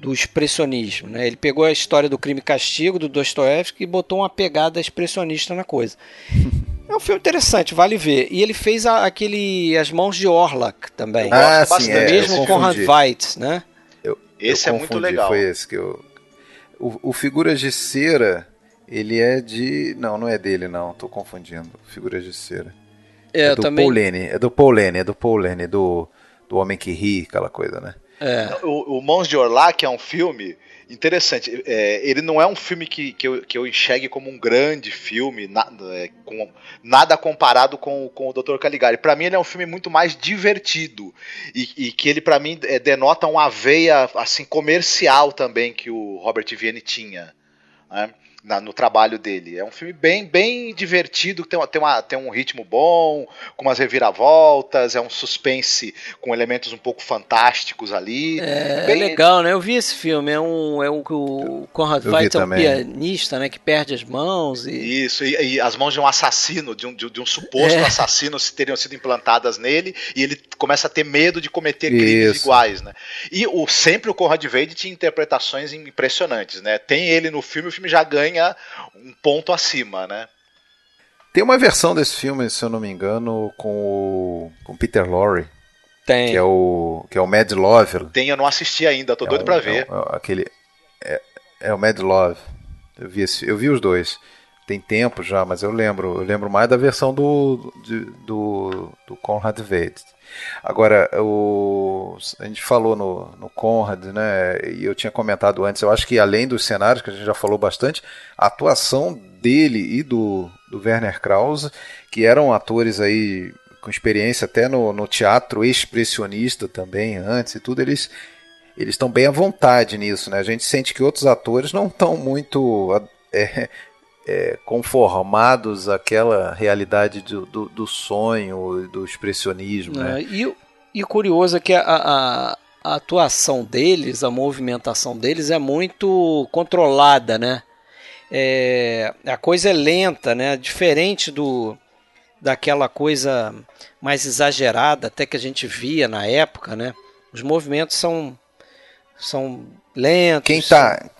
do expressionismo. Né? Ele pegou a história do crime e castigo do Dostoevsky e botou uma pegada expressionista na coisa. É um filme interessante, vale ver. E ele fez a, aquele As Mãos de Orlak também. Ah, sim, é, mesmo com Han Weitz, né? Eu, esse eu é muito legal. Foi esse que eu... O, o Figuras de Cera, ele é de... Não, não é dele não, tô confundindo. Figuras de Cera. É, é do também... Paul Lene, é do Paul Lene, é do Paul Lene, do, do Homem que Ri, aquela coisa, né? É. O, o Mãos de Orlac é um filme interessante. É, ele não é um filme que, que, eu, que eu enxergue como um grande filme, na, é, com, nada comparado com, com o Dr. Caligari. Para mim, ele é um filme muito mais divertido e, e que ele, para mim, é, denota uma veia assim comercial também que o Robert Vienne tinha. Né? Na, no trabalho dele. É um filme bem, bem divertido, tem, uma, tem, uma, tem um ritmo bom, com umas reviravoltas, é um suspense com elementos um pouco fantásticos ali. É, bem... é legal, né? Eu vi esse filme, é um, é um o Conrad Veidt é um pianista, né, que perde as mãos e... Isso, e, e as mãos de um assassino, de um, de, de um suposto é. assassino teriam sido implantadas nele e ele começa a ter medo de cometer crimes Isso. iguais, né? E o, sempre o Conrad Veidt tinha interpretações impressionantes, né? Tem ele no filme, o filme já ganha ganha um ponto acima, né? Tem uma versão desse filme, se eu não me engano, com o com Peter Lorre. Tem. Que é o, que é o Mad Love. Tem, eu não assisti ainda, tô é doido um, pra é ver. É, aquele, é, é o Mad Love. Eu vi, esse, eu vi os dois. Tem tempo já, mas eu lembro. Eu lembro mais da versão do, do, do Conrad Veidt. Agora, o, a gente falou no, no Conrad, né? E eu tinha comentado antes, eu acho que além dos cenários, que a gente já falou bastante, a atuação dele e do, do Werner Krause, que eram atores aí com experiência até no, no teatro expressionista também, antes e tudo, eles eles estão bem à vontade nisso, né? A gente sente que outros atores não estão muito é, é, conformados àquela realidade do, do, do sonho, do expressionismo. Né? É, e, e curioso é que a, a, a, atuação deles, a movimentação deles é muito controlada, né? É, a coisa é lenta, né? Diferente do daquela coisa mais exagerada até que a gente via na época, né? Os movimentos são são lentos. Quem está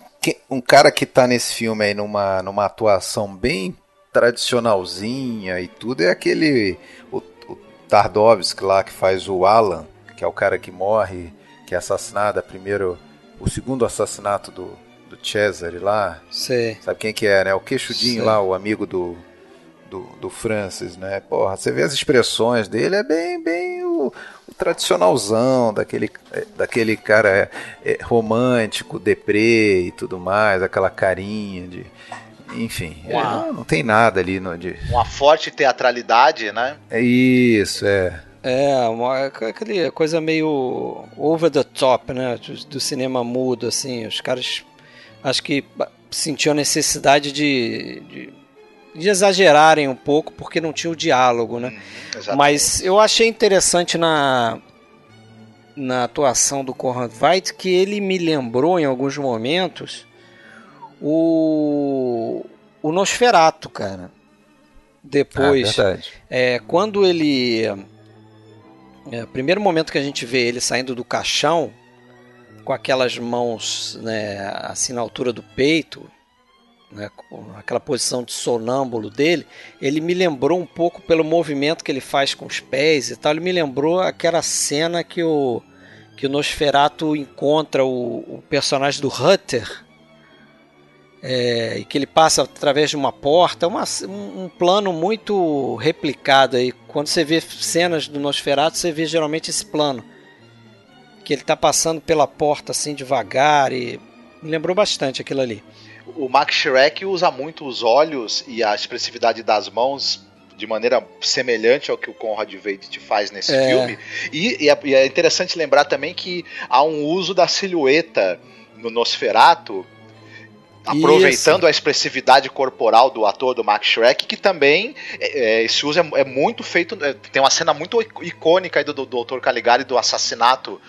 um cara que tá nesse filme aí numa, numa atuação bem tradicionalzinha e tudo é aquele o, o Tardovsky lá que faz o Alan, que é o cara que morre, que é assassinado, é primeiro o segundo assassinato do, do Cesare lá. Sei. Sabe quem que é, né? O queixudinho Sei. lá, o amigo do, do, do Francis, né? Porra, você vê as expressões dele, é bem, bem o tradicionalzão, daquele, daquele cara é, romântico, deprê e tudo mais, aquela carinha de. Enfim, uma, é, não tem nada ali no, de. Uma forte teatralidade, né? É isso, é. É, uma aquele coisa meio over the top, né? Do, do cinema mudo, assim. Os caras acho que sentiam a necessidade de, de de exagerarem um pouco porque não tinha o diálogo, né? Hum, Mas eu achei interessante na na atuação do Conrad Veidt que ele me lembrou em alguns momentos o o Nosferato, cara. Depois, ah, é, quando ele é, primeiro momento que a gente vê ele saindo do caixão com aquelas mãos né, assim na altura do peito, né, aquela posição de sonâmbulo dele, ele me lembrou um pouco pelo movimento que ele faz com os pés e tal, ele me lembrou aquela cena que o, que o Nosferatu encontra o, o personagem do Hutter, é, e que ele passa através de uma porta, uma, um, um, plano muito replicado aí. Quando você vê cenas do Nosferatu, você vê geralmente esse plano, que ele está passando pela porta assim devagar e me lembrou bastante aquilo ali o Max Shrek usa muito os olhos e a expressividade das mãos de maneira semelhante ao que o Conrad Veidt faz nesse é. filme. E, e, é, e, é, interessante lembrar também que há um uso da silhueta no Nosferato, aproveitando Isso. a expressividade corporal do ator do Max Shrek, que também é, é esse uso é, é muito feito. É, tem uma cena muito icônica aí do, do Dr. Caligari do assassinato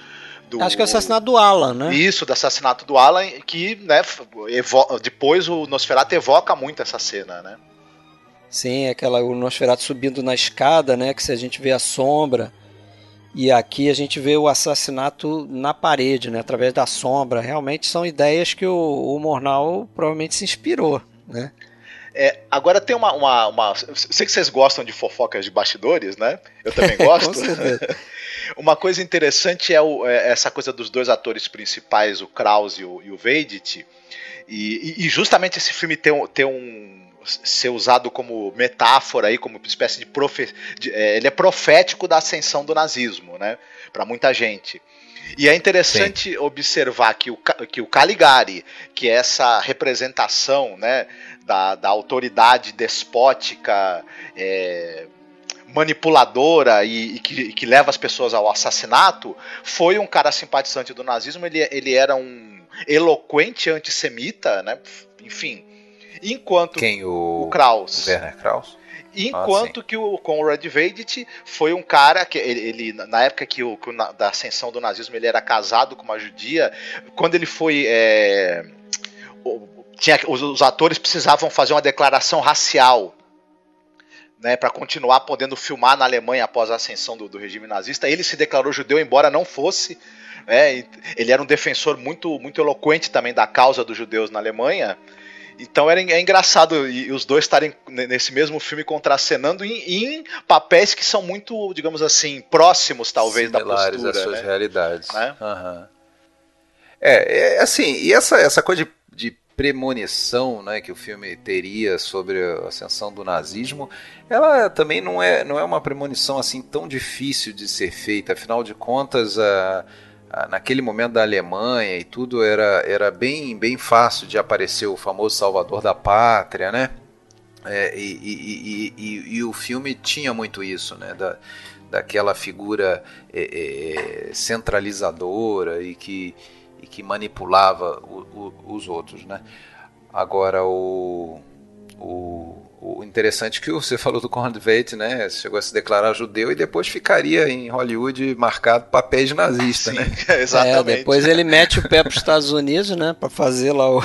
do, Acho que é o assassinato do Alan, né? Isso, do assassinato do Alan, que né, depois o Nosferatu evoca muito essa cena, né? Sim, aquela o Nosferatu subindo na escada, né? Que se a gente vê a sombra. E aqui a gente vê o assassinato na parede, né? Através da sombra. Realmente são ideias que o, o Mornal provavelmente se inspirou, né? É, agora tem uma, uma, uma. Sei que vocês gostam de fofocas de bastidores, né? Eu também gosto. uma coisa interessante é, o, é, essa coisa dos dois atores principais, o Krause e o, e o Veidit. E, e, justamente esse filme ter, ter um. ser usado como metáfora aí, como espécie de, profe, de é, ele é profético da ascensão do nazismo, né? Para muita gente. E é interessante Sim. observar que o, que o Caligari, que é essa representação né, da, da autoridade despótica, é, manipuladora e, e, que, e, que, leva as pessoas ao assassinato, foi um cara simpatizante do nazismo, ele, ele era um eloquente antissemita, né? enfim. Enquanto Quem, o, o Kraus. Werner Kraus? Enquanto ah, que o Conrad Veidt foi um cara que ele, ele na época que o, que o, da ascensão do nazismo ele era casado com uma judia, quando ele foi é, tinha, os, os, atores precisavam fazer uma declaração racial. Né, para continuar podendo filmar na Alemanha após a ascensão do, do regime nazista, ele se declarou judeu, embora não fosse. Né, ele era um defensor muito, muito eloquente também da causa dos judeus na Alemanha. Então era, é engraçado e, os dois estarem nesse mesmo filme contracenando em, em, papéis que são muito, digamos assim, próximos talvez Similares da postura. às suas né? realidades. Né? Uhum. É, é, assim, e essa, essa coisa de, de premonição né, que o filme teria sobre a ascensão do nazismo, ela também não é, não é uma premonição assim tão difícil de ser feita. Afinal de contas, a naquele momento da Alemanha e tudo era, era bem, bem fácil de aparecer o famoso salvador da pátria, né? É, e, e, e, e, o filme tinha muito isso, né? Da, daquela figura é, é, centralizadora e que, e que manipulava o, o, os outros, né? Agora o, o o interessante é que você falou do Conrad Veidt, né? Chegou a se declarar judeu e depois ficaria em Hollywood marcado papéis de nazista, Sim, né? Exatamente. É, depois ele mete o pé para os Estados Unidos, né? Para fazer lá o,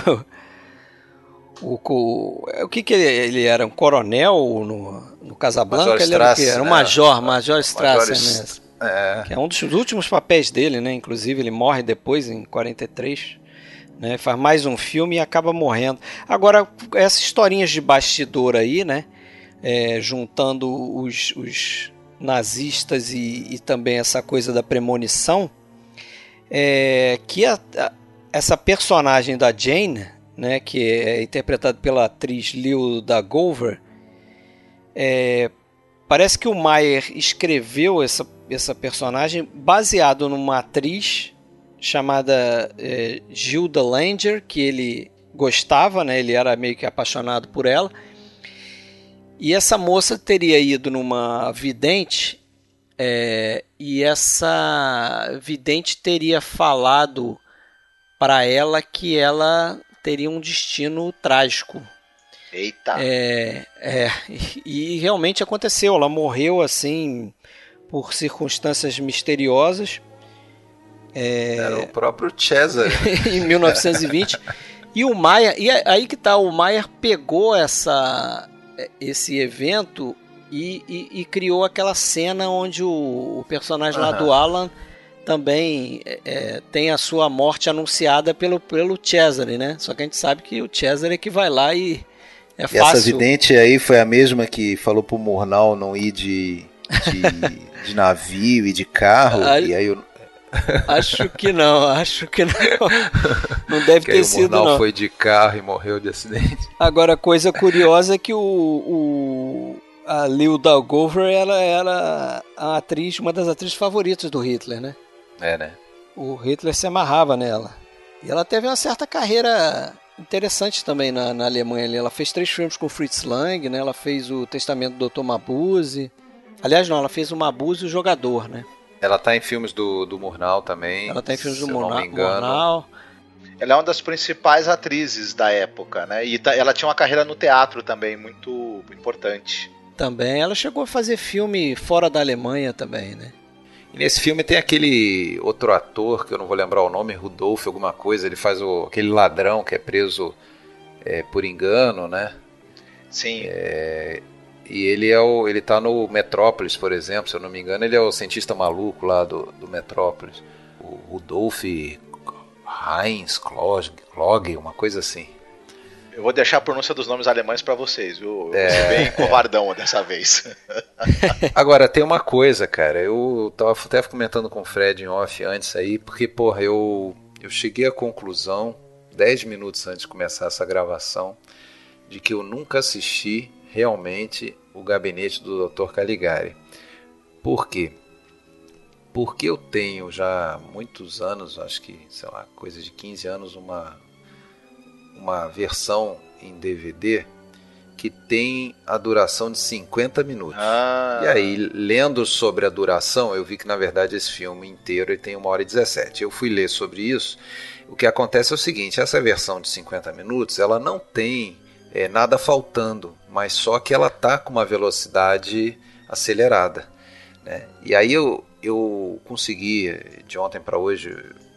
o, o, o que que ele, ele era um coronel no, no Casablanca? Major ele era, Strass, era um major, né? major Strasser, né? É. Que é um dos últimos papéis dele, né? Inclusive ele morre depois em 43 né? Faz mais um filme e acaba morrendo. Agora, essas historinhas de bastidor aí, né? É, juntando os, os nazistas e, e, também essa coisa da premonição, é, que a, a, essa personagem da Jane, né, que é interpretada pela atriz Lil da Gover, é, parece que o Mayer escreveu essa, essa personagem baseado numa atriz chamada é, Gilda Langer, que ele gostava, né? ele era meio que apaixonado por ela. E essa moça teria ido numa vidente é, e essa vidente teria falado para ela que ela teria um destino trágico. Eita! É, é, e, e realmente aconteceu. Ela morreu assim por circunstâncias misteriosas. É... Era o próprio César. em 1920. e o Maia, e aí que tá, o Maier pegou essa, esse evento e, e, e, criou aquela cena onde o, o personagem uhum. lá do Alan também é, é, tem a sua morte anunciada pelo, pelo Cesare, né? Só que a gente sabe que o Cesare é que vai lá e é e fácil. essa vidente aí foi a mesma que falou pro Murnau não ir de, de, de navio e de carro, aí, e aí o, Acho que não, acho que não. Não deve que ter sido o não. foi de carro e morreu de acidente. Agora, coisa curiosa é que o, o a Lil Dalgover ela era a atriz, uma das atrizes favoritas do Hitler, né? É, né? O Hitler se amarrava nela. E ela teve uma certa carreira interessante também na, na Alemanha. Ela fez três filmes com Fritz Lang, né? Ela fez o Testamento do Dr. Mabuse. Aliás, não, ela fez o Mabuse o Jogador, né? Ela tá em filmes do, do Murnau também. Ela tá em filmes do Murnau. Ela é uma das principais atrizes da época, né? E tá, ela tinha uma carreira no teatro também muito importante. Também. Ela chegou a fazer filme fora da Alemanha também, né? E nesse filme tem aquele outro ator, que eu não vou lembrar o nome, Rudolf alguma coisa, ele faz o, aquele ladrão que é preso é, por engano, né? Sim. É, e ele é o, ele tá no Metrópolis, por exemplo, se eu não me engano, ele é o cientista maluco lá do, do Metrópolis. O Rudolf Heinz Klog, Klog, uma coisa assim. Eu vou deixar a pronúncia dos nomes alemães para vocês, viu? É, bem covardão dessa vez. Agora, tem uma coisa, cara. Eu tava até comentando com o Fred em off antes aí, porque, porra, eu, eu cheguei à conclusão, 10 minutos antes de começar essa gravação, de que eu nunca assisti realmente o gabinete do Dr. Caligari. Por quê? porque eu tenho já há muitos anos, acho que, sei lá, coisa de 15 anos, uma, uma versão em DVD que tem a duração de 50 minutos. Ah. E aí, lendo sobre a duração, eu vi que na verdade esse filme inteiro ele tem uma hora e 17. Eu fui ler sobre isso. O que acontece é o seguinte: essa versão de 50 minutos ela não tem é, nada faltando, mas só que ela tá com uma velocidade acelerada. Né? E aí eu, eu consegui, de ontem para hoje,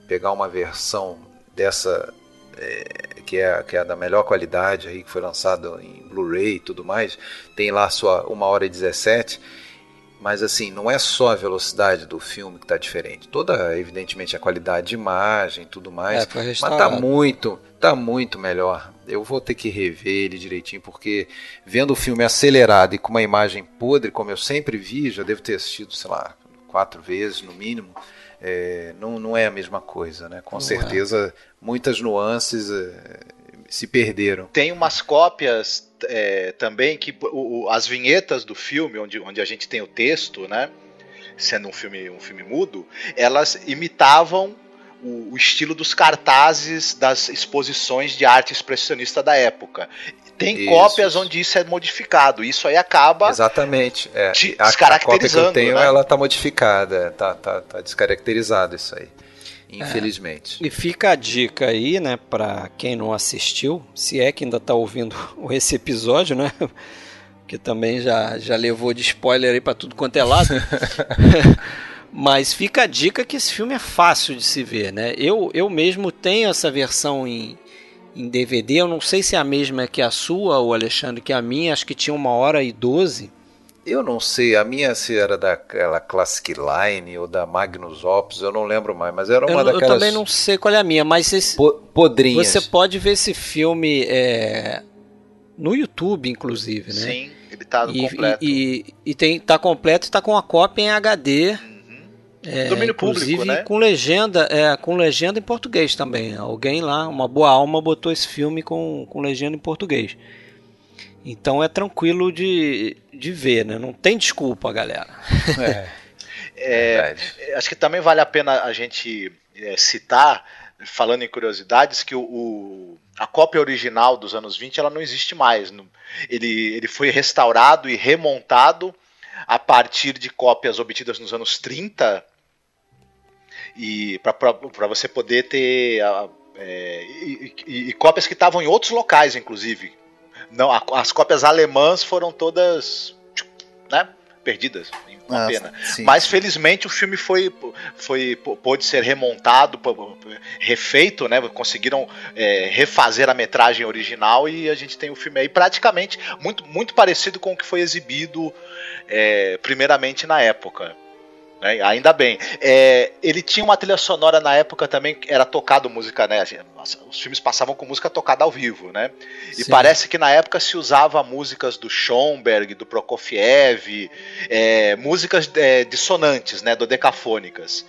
pegar uma versão dessa é, que, é, que é da melhor qualidade aí, que foi lançado em Blu-ray e tudo mais, tem lá sua 1 hora e 17. Mas assim, não é só a velocidade do filme que está diferente. Toda, evidentemente, a qualidade de imagem e tudo mais. É, mas tá muito, tá muito melhor. Eu vou ter que rever ele direitinho, porque vendo o filme acelerado e com uma imagem podre, como eu sempre vi, já devo ter assistido, sei lá, quatro vezes no mínimo é, não, não é a mesma coisa, né? Com não é. certeza, é. muitas nuances é, se perderam. Tem umas cópias é, também que o, as vinhetas do filme, onde, onde a gente tem o texto, né? Sendo um filme, um filme mudo, elas imitavam o, o, estilo dos cartazes das exposições de arte expressionista da época. Tem isso. cópias onde isso é modificado. Isso aí acaba. Exatamente. É. Te a, descaracterizando. A cópia que eu tenho, né? ela tá modificada. Tá, tá, tá descaracterizado isso aí. Infelizmente. É. E fica a dica aí, né, para quem não assistiu, se é que ainda tá ouvindo esse episódio, né? Que também já, já levou de spoiler aí para tudo quanto é lado. Mas fica a dica que esse filme é fácil de se ver, né? Eu, eu mesmo tenho essa versão em, em DVD. Eu não sei se é a mesma que a sua, ou Alexandre, que a minha. Acho que tinha uma hora e doze. Eu não sei, a minha se era daquela Classic Line ou da Magnus Opus, eu não lembro mais, mas era uma eu, daquelas. Eu também não sei qual é a minha, mas esse, podrinhas. Você pode ver esse filme é, no YouTube, inclusive, né? Sim, ele tá e, completo. E, e, e, tem, tá completo e tá com a cópia em HD. É, Domínio inclusive público, né? com legenda, é, com legenda em português também. Alguém lá, uma boa alma, botou esse filme com, com legenda em português. Então é tranquilo de, de ver, né? Não tem desculpa, galera. É. é, acho que também vale a pena a gente é, citar, falando em curiosidades, que o, o, a cópia original dos anos 20 ela não existe mais. Ele, ele foi restaurado e remontado a partir de cópias obtidas nos anos 30 e para você poder ter é, e, e, e, cópias que estavam em outros locais, inclusive. Não, a, as cópias alemãs foram todas né, perdidas. Uma pena. Sim. Mas felizmente o filme foi, foi pôde ser remontado, refeito, né? Conseguiram é, refazer a metragem original e a gente tem o filme aí praticamente muito, muito parecido com o que foi exibido é, primeiramente na época. Né? Ainda bem. É, ele tinha uma trilha sonora na época também era tocado música, né? Os filmes passavam com música tocada ao vivo, né? E Sim. parece que na época se usava músicas do Schoenberg, do Prokofiev, é, músicas é, dissonantes, né? Dodecafônicas.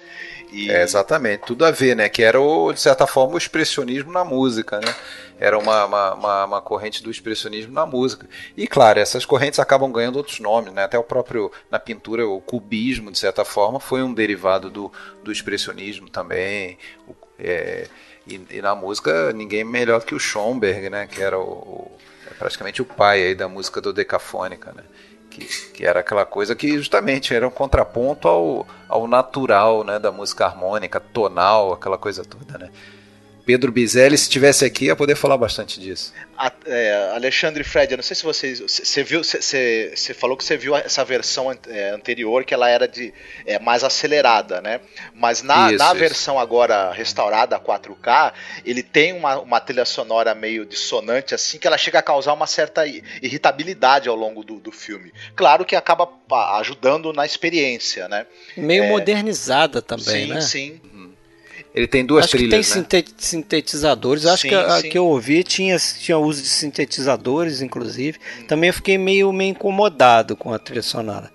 E... É, exatamente, tudo a ver, né? Que era, o, de certa forma, o expressionismo na música, né? Era uma, uma, uma, uma, corrente do expressionismo na música. E, claro, essas correntes acabam ganhando outros nomes, né? Até o próprio, na pintura, o cubismo, de certa forma, foi um derivado do, do expressionismo também. O, é, e, e, na música, ninguém melhor que o Schoenberg, né? Que era o, o é praticamente o pai aí da música do decafônica, né? Que, que era aquela coisa que justamente era um contraponto ao, ao natural, né, da música harmônica, tonal, aquela coisa toda, né. Pedro Bizelli, se estivesse aqui, ia poder falar bastante disso. A, é, Alexandre Fred, eu não sei se vocês. Você viu. Você falou que você viu essa versão é, anterior, que ela era de é, mais acelerada, né? Mas na, isso, na isso. versão agora restaurada 4K, ele tem uma, uma trilha sonora meio dissonante, assim, que ela chega a causar uma certa irritabilidade ao longo do, do filme. Claro que acaba ajudando na experiência, né? Meio é, modernizada também, sim, né? Sim, sim. Ele tem duas acho trilhas, que tem né? sintetizadores. Acho sim, que a, que eu ouvi tinha, tinha uso de sintetizadores, inclusive. Hum. Também eu fiquei meio, meio incomodado com a trilha sonora.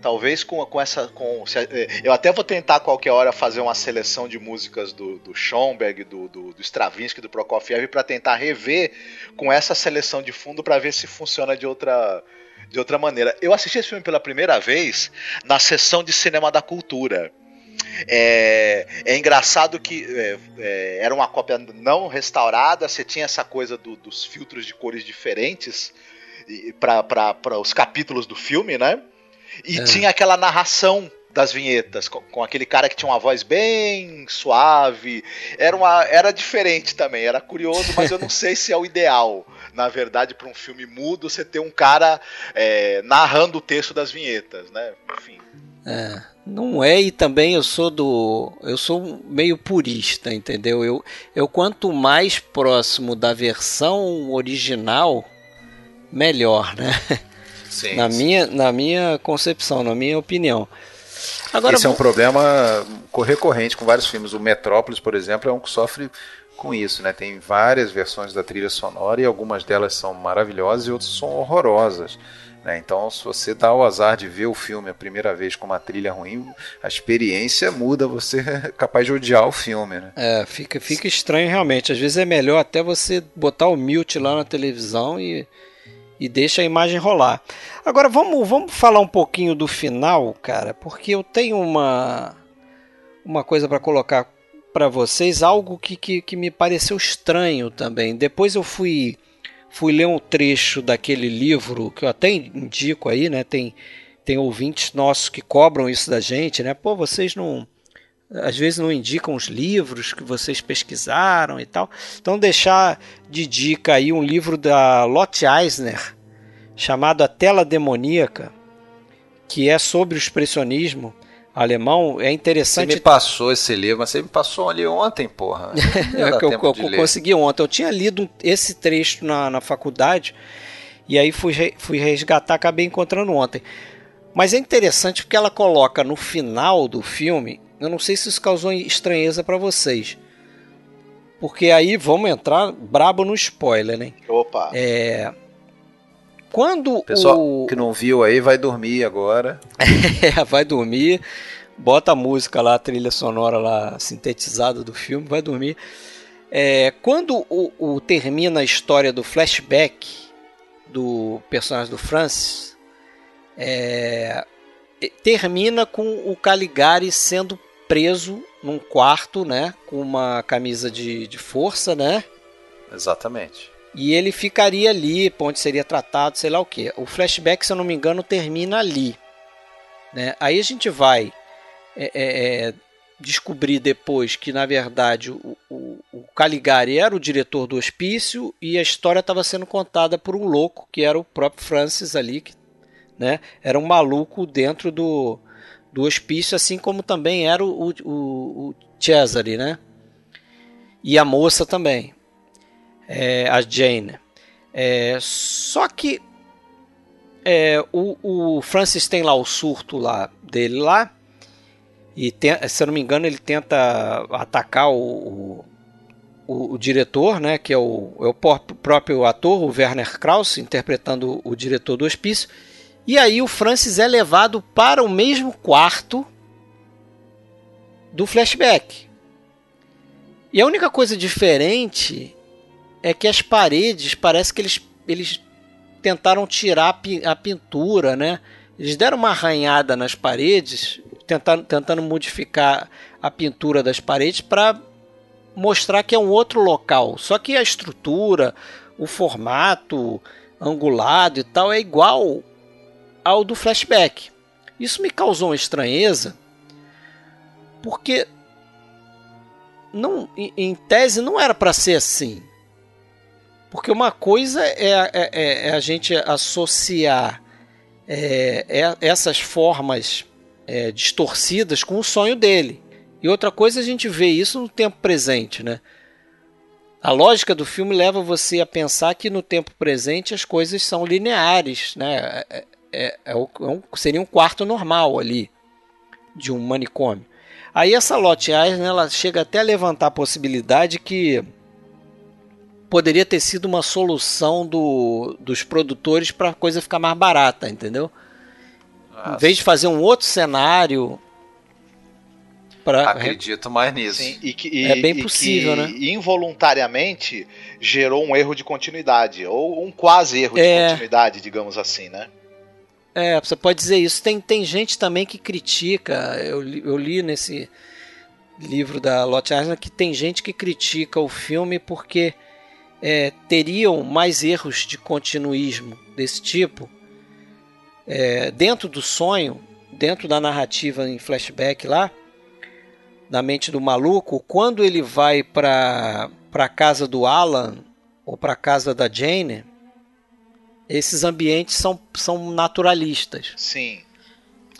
Talvez com, com essa. Com, eh, eu até vou tentar qualquer hora fazer uma seleção de músicas do, do Schoenberg, do, do, do Stravinsky, do Prokofiev, para tentar rever com essa seleção de fundo para ver se funciona de outra de outra maneira. Eu assisti esse filme pela primeira vez na sessão de cinema da cultura. É, é engraçado que é, é, era uma cópia não restaurada, você tinha essa coisa do, dos filtros de cores diferentes para os capítulos do filme, né? E é. tinha aquela narração das vinhetas, com, com, aquele cara que tinha uma voz bem suave. Era, uma, era diferente também, era curioso, mas eu não sei se é o ideal, na verdade, para um filme mudo, você ter um cara é, narrando o texto das vinhetas, né? Enfim. É, não é, e também eu sou do. Eu sou meio purista, entendeu? Eu, eu quanto mais próximo da versão original, melhor, né? Sim, na, sim. Minha, na minha concepção, na minha opinião. Agora, Esse é um problema recorrente com vários filmes. O Metrópolis, por exemplo, é um que sofre com isso, né? Tem várias versões da trilha sonora e algumas delas são maravilhosas e outras são horrorosas. Né? Então, se você dá o azar de ver o filme a primeira vez com uma trilha ruim, a experiência muda, você é capaz de odiar o filme. Né? É, fica, fica estranho realmente. Às vezes é melhor até você botar o mute lá na televisão e e deixa a imagem rolar. Agora vamos, vamos falar um pouquinho do final, cara, porque eu tenho uma uma coisa para colocar para vocês, algo que, que, que, me pareceu estranho também. Depois eu fui fui ler um trecho daquele livro que eu até indico aí, né? Tem tem ouvintes nossos que cobram isso da gente, né? Pô, vocês não às vezes não indicam os livros que vocês pesquisaram e tal. Então deixar de dica aí um livro da Lotte Eisner chamado A Tela Demoníaca, que é sobre o expressionismo alemão. É interessante. Você me passou esse livro, mas você me passou ali ontem, porra. é que eu, eu, eu consegui ontem. Eu tinha lido esse trecho na, na faculdade e aí fui, fui resgatar, acabei encontrando ontem. Mas é interessante porque ela coloca no final do filme eu não sei se isso causou estranheza para vocês. Porque aí vamos entrar brabo no spoiler, né? Opa! É. Quando Pessoal o... que não viu aí vai dormir agora. é, vai dormir. Bota a música lá, a trilha sonora lá sintetizada do filme, vai dormir. É, quando o, o, termina a história do flashback do personagem do Francis, é, termina com o Caligari sendo preso num quarto, né? Com uma camisa de, de força, né? Exatamente. E ele ficaria ali, onde seria tratado, sei lá o que. O flashback, se eu não me engano, termina ali. Né? Aí a gente vai é, é, é descobrir depois que, na verdade, o, o, o, Caligari era o diretor do hospício e a história estava sendo contada por um louco, que era o próprio Francis ali, que né, era um maluco dentro do, do hospício, assim como também era o, o, o Cesare, né? E a moça também, é, a Jane. É, só que é, o, o, Francis tem lá o surto lá dele lá e tem, se eu não me engano ele tenta atacar o, o, o diretor, né? Que é o, é o próprio ator, o Werner Krauss, interpretando o diretor do hospício e aí o Francis é levado para o mesmo quarto do flashback. E a única coisa diferente é que as paredes parece que eles, eles tentaram tirar a pintura, né? Eles deram uma arranhada nas paredes, tentando, tentando modificar a pintura das paredes para mostrar que é um outro local. Só que a estrutura, o formato angulado e tal é igual ao do flashback. Isso me causou uma estranheza, porque não, em tese não era para ser assim. Porque uma coisa é, é, é, é a gente associar é, é essas formas distorcidas com o sonho dele. E outra coisa a gente vê isso no tempo presente, né? A lógica do filme leva você a pensar que no tempo presente as coisas são lineares, né? é, é, é um, seria um quarto normal ali de um manicômio. Aí essa Lotte Eisner ela chega até a levantar a possibilidade que poderia ter sido uma solução do, dos produtores para a coisa ficar mais barata, entendeu? Nossa. Em vez de fazer um outro cenário Pra... Acredito mais nisso. Sim, e que, e, é bem possível, que, né? Involuntariamente gerou um erro de continuidade, ou um quase erro é... de continuidade, digamos assim, né? É, você pode dizer isso. Tem, tem gente também que critica, eu, eu li nesse livro da Lotte Eisner que tem gente que critica o filme porque é, teriam mais erros de continuismo desse tipo é, dentro do sonho, dentro da narrativa em flashback lá, da mente do maluco, quando ele vai para a casa do Alan ou para a casa da Jane, esses ambientes são, são naturalistas. Sim.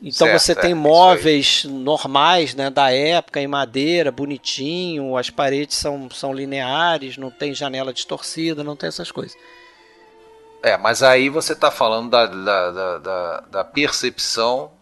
Então certo, você tem é, móveis normais, né, da época, em madeira, bonitinho, as paredes são, são lineares, não tem janela distorcida, não tem essas coisas. É, mas aí você está falando da, da, da, da, percepção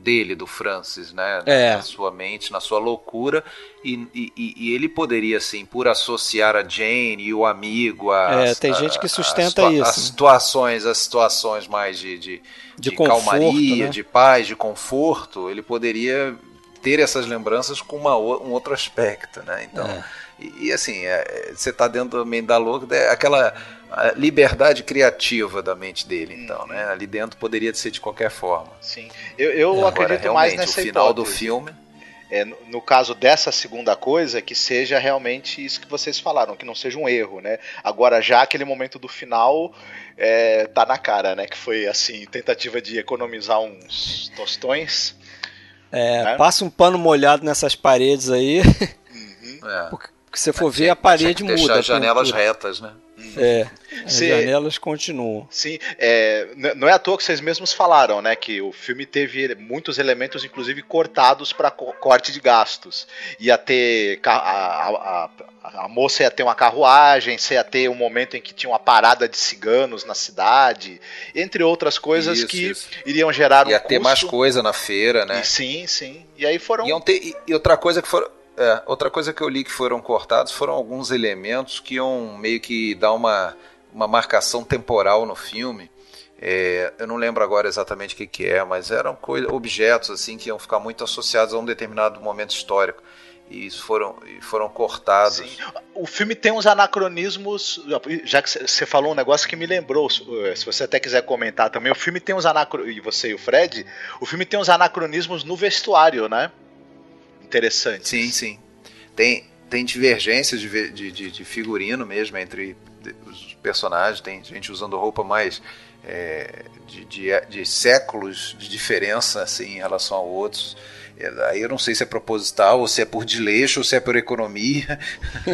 dele, do Francis, né? É. Na sua mente, na sua loucura. E, e, e, ele poderia, assim, por associar a Jane e o amigo a. É, tem gente que sustenta a, isso. As situações, as situações mais de, de, de, de conforto, calmaria, né? de paz, de conforto, ele poderia ter essas lembranças com uma, um outro aspecto, né? Então. É. E, e, assim, é, você está dentro também da louca, é aquela liberdade criativa da mente dele, então, né? Ali dentro poderia ser de qualquer forma. Sim, eu, eu Agora, acredito mais nessa o final hipótese. do filme. É, no, no, caso dessa segunda coisa, que seja realmente isso que vocês falaram, que não seja um erro, né? Agora, já aquele momento do final é, tá na cara, né? Que foi assim, tentativa de economizar uns tostões. É, né? passa um pano molhado nessas paredes aí. Uhum. É. Porque se você for ver, a parede muda. Deixar janelas retas, né? É, as Se, janelas continuam. Sim, é, não é à toa que vocês mesmos falaram, né? Que o filme teve muitos elementos, inclusive cortados para corte de gastos. Ia ter. A, a, a, a, moça ia ter uma carruagem, você ia ter um momento em que tinha uma parada de ciganos na cidade, entre outras coisas isso, que isso. iriam gerar ia um. Ia ter mais coisa na feira, né? E, sim, sim. E aí foram. Ter, e, e outra coisa que foram é, outra coisa que eu li que foram cortados foram alguns elementos que iam meio que dar uma, uma marcação temporal no filme. É, eu não lembro agora exatamente o que, que é, mas eram objetos assim que iam ficar muito associados a um determinado momento histórico e foram, foram cortados. Sim. O filme tem uns anacronismos, já que você falou um negócio que me lembrou, se você até quiser comentar também, o filme tem uns anacronismos, e você e o Fred, o filme tem uns anacronismos no vestuário, né? Interessantes. Sim, sim. Tem, tem divergências de, de, de figurino mesmo entre os personagens, tem gente usando roupa mais é, de, de, de, séculos de diferença assim, em relação a outros. É, aí eu não sei se é proposital, ou se é por desleixo, ou se é por economia.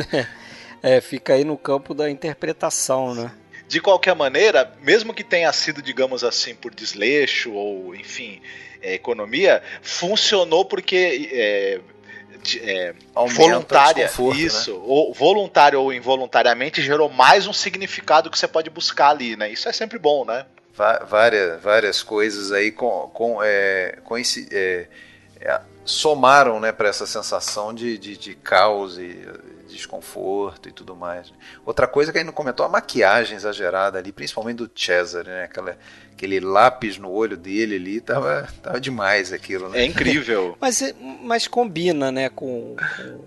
é, fica aí no campo da interpretação, né? De qualquer maneira, mesmo que tenha sido, digamos assim, por desleixo ou, enfim, é, economia, funcionou porque é, é, voluntária, né? isso, né? ou voluntário ou involuntariamente gerou mais um significado que você pode buscar ali, né? Isso é sempre bom, né? Várias, várias coisas aí com, com, é, com esse, é, é, somaram né, para essa sensação de, de, de caos e desconforto e tudo mais. Outra coisa que a gente não comentou, a maquiagem exagerada ali, principalmente do Cesare, né? Aquela, aquele lápis no olho dele ali, tava, tava demais aquilo, né? É incrível. mas, mas combina, né, com, com,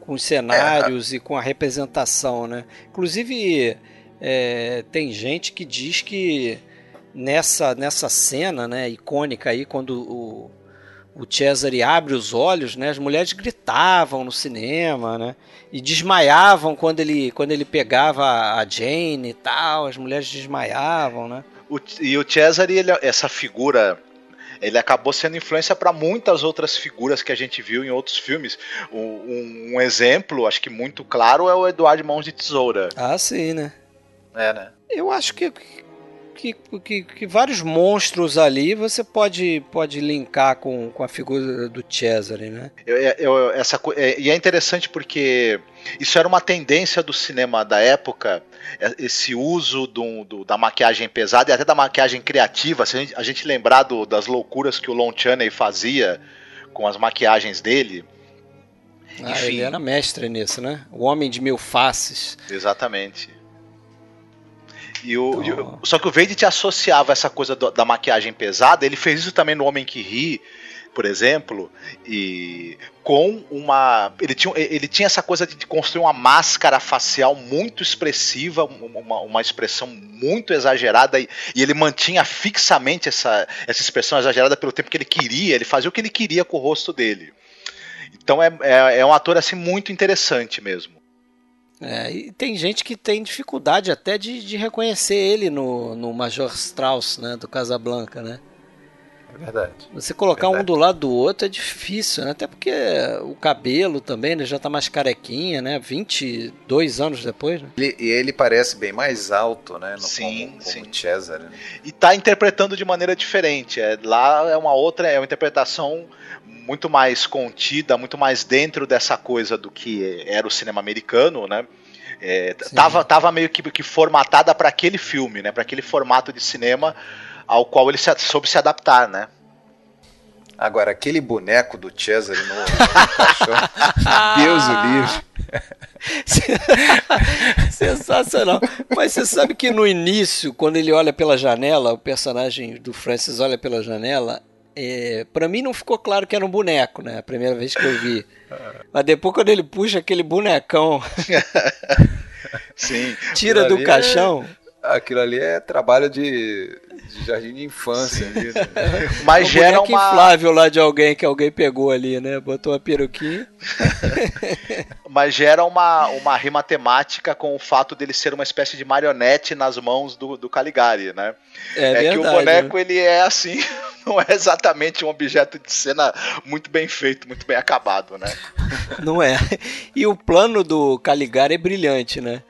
com os cenários é, e com a representação, né? Inclusive, é, tem gente que diz que nessa, nessa cena, né, icônica aí, quando o o Cesare abre os olhos, né? As mulheres gritavam no cinema, né? E desmaiavam quando ele, quando ele pegava a Jane e tal. As mulheres desmaiavam, né? O, e o Cesare, ele, essa figura, ele acabou sendo influência para muitas outras figuras que a gente viu em outros filmes. Um, um, exemplo, acho que muito claro, é o Eduardo Mãos de Tesoura. Ah, sim, né? É, né? Eu acho que que, que, que, vários monstros ali você pode, pode linkar com, com a figura do Cesare, né? Eu, eu, essa, é, e é interessante porque isso era uma tendência do cinema da época, é, esse uso do, do, da maquiagem pesada e até da maquiagem criativa. Se a gente, a gente lembrar do, das loucuras que o Lon Chaney fazia com as maquiagens dele. Ah, Enfim. ele era mestre nisso, né? O Homem de Mil Faces. Exatamente. E o, e o, só que o Vade te associava essa coisa do, da maquiagem pesada, ele fez isso também no Homem que Ri, por exemplo, e com uma. Ele tinha, ele tinha essa coisa de construir uma máscara facial muito expressiva, uma, uma expressão muito exagerada, e, e, ele mantinha fixamente essa, essa expressão exagerada pelo tempo que ele queria, ele fazia o que ele queria com o rosto dele. Então é, é, é um ator assim muito interessante mesmo. É, e tem gente que tem dificuldade até de, de reconhecer ele no, no Major Strauss, né, do Casablanca, né? É verdade. Você colocar verdade. um do lado do outro é difícil, né? Até porque o cabelo também né, já tá mais carequinha, né? 22 anos depois, né? Ele, e ele parece bem mais alto, né? No, sim, como, sim. Como Cesar. Né? E tá interpretando de maneira diferente. É, lá é uma outra, é uma interpretação muito mais contida, muito mais dentro dessa coisa do que era o cinema americano, né? É, tava, tava meio que, que formatada para aquele filme, né? Para aquele formato de cinema ao qual ele se, soube se adaptar, né? Agora, aquele boneco do Cesare no, no Deus o livre. Sensacional. Mas você sabe que no início, quando ele olha pela janela, o personagem do Francis olha pela janela, é, para mim não ficou claro que era um boneco, né? A primeira vez que eu vi. Mas depois, quando ele puxa aquele bonecão, Sim, tira do é caixão. É, aquilo ali é trabalho de de jardim de infância ali, né? Mas gera uma inflável lá de alguém que alguém pegou ali, né? Botou uma peruquinha. Mas gera uma, uma rima temática com o fato dele ser uma espécie de marionete nas mãos do, do Caligari, né? É, é verdade, que o boneco né? ele é assim, não é exatamente um objeto de cena muito bem feito, muito bem acabado, né? Não é. E o plano do Caligari é brilhante, né?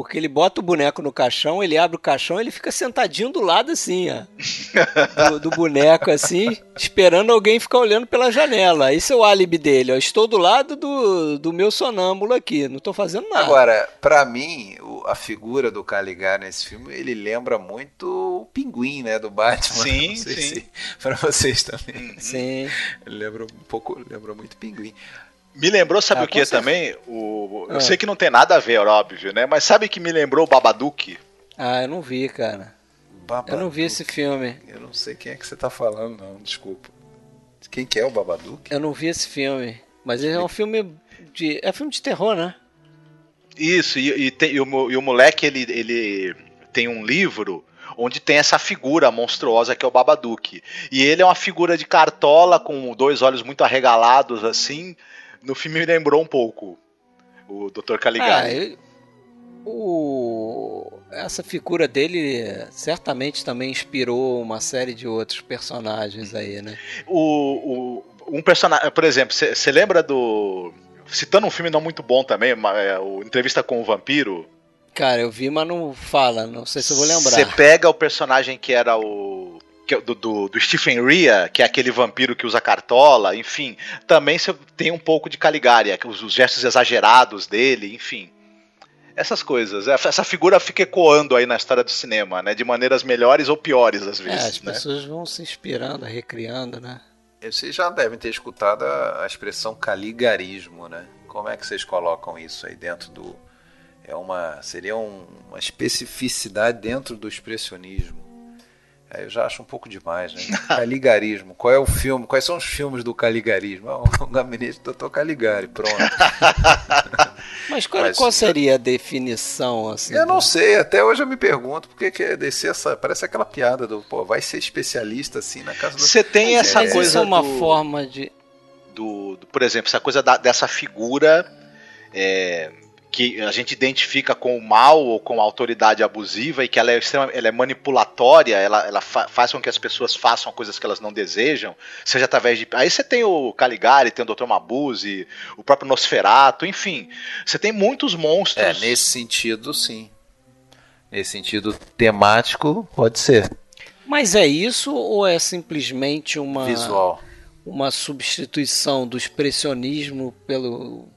Porque ele bota o boneco no caixão, ele abre o caixão, ele fica sentadinho do lado assim, ó. Do, do boneco assim, esperando alguém ficar olhando pela janela. Esse é o álibi dele, ó. Estou do lado do, do meu sonâmbulo aqui, não estou fazendo nada. Agora, para mim, a figura do Caligari nesse filme, ele lembra muito o pinguim, né, do Batman. Sim, sim. Se, para vocês também. Sim. Ele lembra um pouco, lembra muito pinguim. Me lembrou, sabe ah, o que também? O, eu ah. sei que não tem nada a ver, óbvio, né? Mas sabe que me lembrou o Babadook? Ah, eu não vi, cara. Babadook. Eu não vi esse filme. Eu não sei quem é que você tá falando, não, desculpa. Quem que é o Babadook? Eu não vi esse filme. Mas ele é um filme de. É filme de terror, né? Isso, e, e, tem, e, o, e o moleque, ele, ele tem um livro onde tem essa figura monstruosa que é o Babadook. E ele é uma figura de cartola com dois olhos muito arregalados assim, no filme me lembrou um pouco o Dr. Caligari. Ah, o... Essa figura dele certamente também inspirou uma série de outros personagens aí, né? O, o um personagem, por exemplo, você lembra do. Citando um filme não muito bom também, é, o Entrevista com o Vampiro. Cara, eu vi, mas não fala, não sei se eu vou lembrar. Você pega o personagem que era o do, do, do, Stephen Rea, que é aquele vampiro que usa cartola, enfim, também você tem um pouco de Caligari, os, os gestos exagerados dele, enfim. Essas coisas. Essa figura fica ecoando aí na história do cinema, né? De maneiras melhores ou piores, às vezes. É, as né? pessoas vão se inspirando, recriando, né? Vocês já devem ter escutado a, a expressão caligarismo, né? Como é que vocês colocam isso aí dentro do. É uma. Seria um, uma especificidade dentro do expressionismo. Aí eu já acho um pouco demais, né? Caligarismo. Qual é o filme? Quais são os filmes do caligarismo? Ah, o gabinete do Dr. Caligari, pronto. Mas qual, Mas, qual, seria a definição assim? Eu não sei, até hoje eu me pergunto por que é descer essa. Parece aquela piada do pô, vai ser especialista assim na casa do. Você tem Mas essa é, coisa. Isso é uma do, forma de. Do, do, por exemplo, essa coisa da, dessa figura. É, que a gente identifica com o mal ou com a autoridade abusiva e que ela é, ela é manipulatória, ela, ela fa faz com que as pessoas façam coisas que elas não desejam, seja através de. Aí você tem o Caligari, tem o Dr. Mabuse, o próprio Nosferato, enfim. Você tem muitos monstros. É, nesse sentido, sim. Nesse sentido temático, pode ser. Mas é isso ou é simplesmente uma. Visual. Uma substituição do expressionismo pelo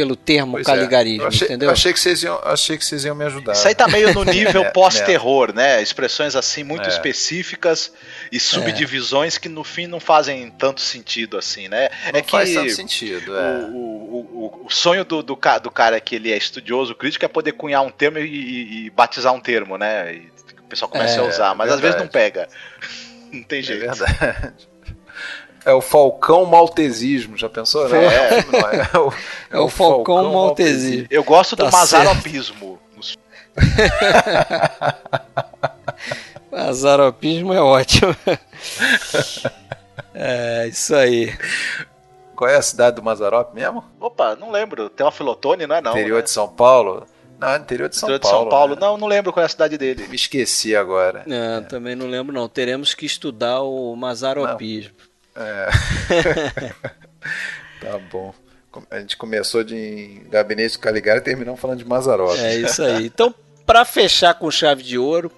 pelo termo pois é. caligarismo, é. achei, entendeu? Achei que, vocês iam, achei que vocês iam me ajudar. Isso aí tá meio no nível é, pós-terror, né? Expressões assim muito é. específicas e subdivisões que no fim não fazem tanto sentido assim, né? Não é faz que tanto sentido, é. o, o, o, o, sonho do, do, do, cara que ele é estudioso, crítico, é poder cunhar um termo e, e, e batizar um termo, né? E o pessoal começa a usar, mas às vezes não pega. Não tem jeito. É verdade. É o Falcão Maltesismo, já pensou? Né? É, é, é, o, é o Falcão, Falcão Maltesismo. Eu gosto do tá Mazaropismo. Mazaropismo é ótimo. é, isso aí. Qual é a cidade do Mazarop mesmo? Opa, não lembro. Tem uma Filotone, não é não? Interior né? de São Paulo? Não, interior de São interior Paulo. De São Paulo. Né? Não, não lembro qual é a cidade dele. Me esqueci agora. Não, é. também não lembro não. Teremos que estudar o mazaropismo. Não. É. tá bom. A gente começou de Gabinete Caligari e terminamos falando de Mazarop. É isso aí. Então, para fechar com chave de ouro,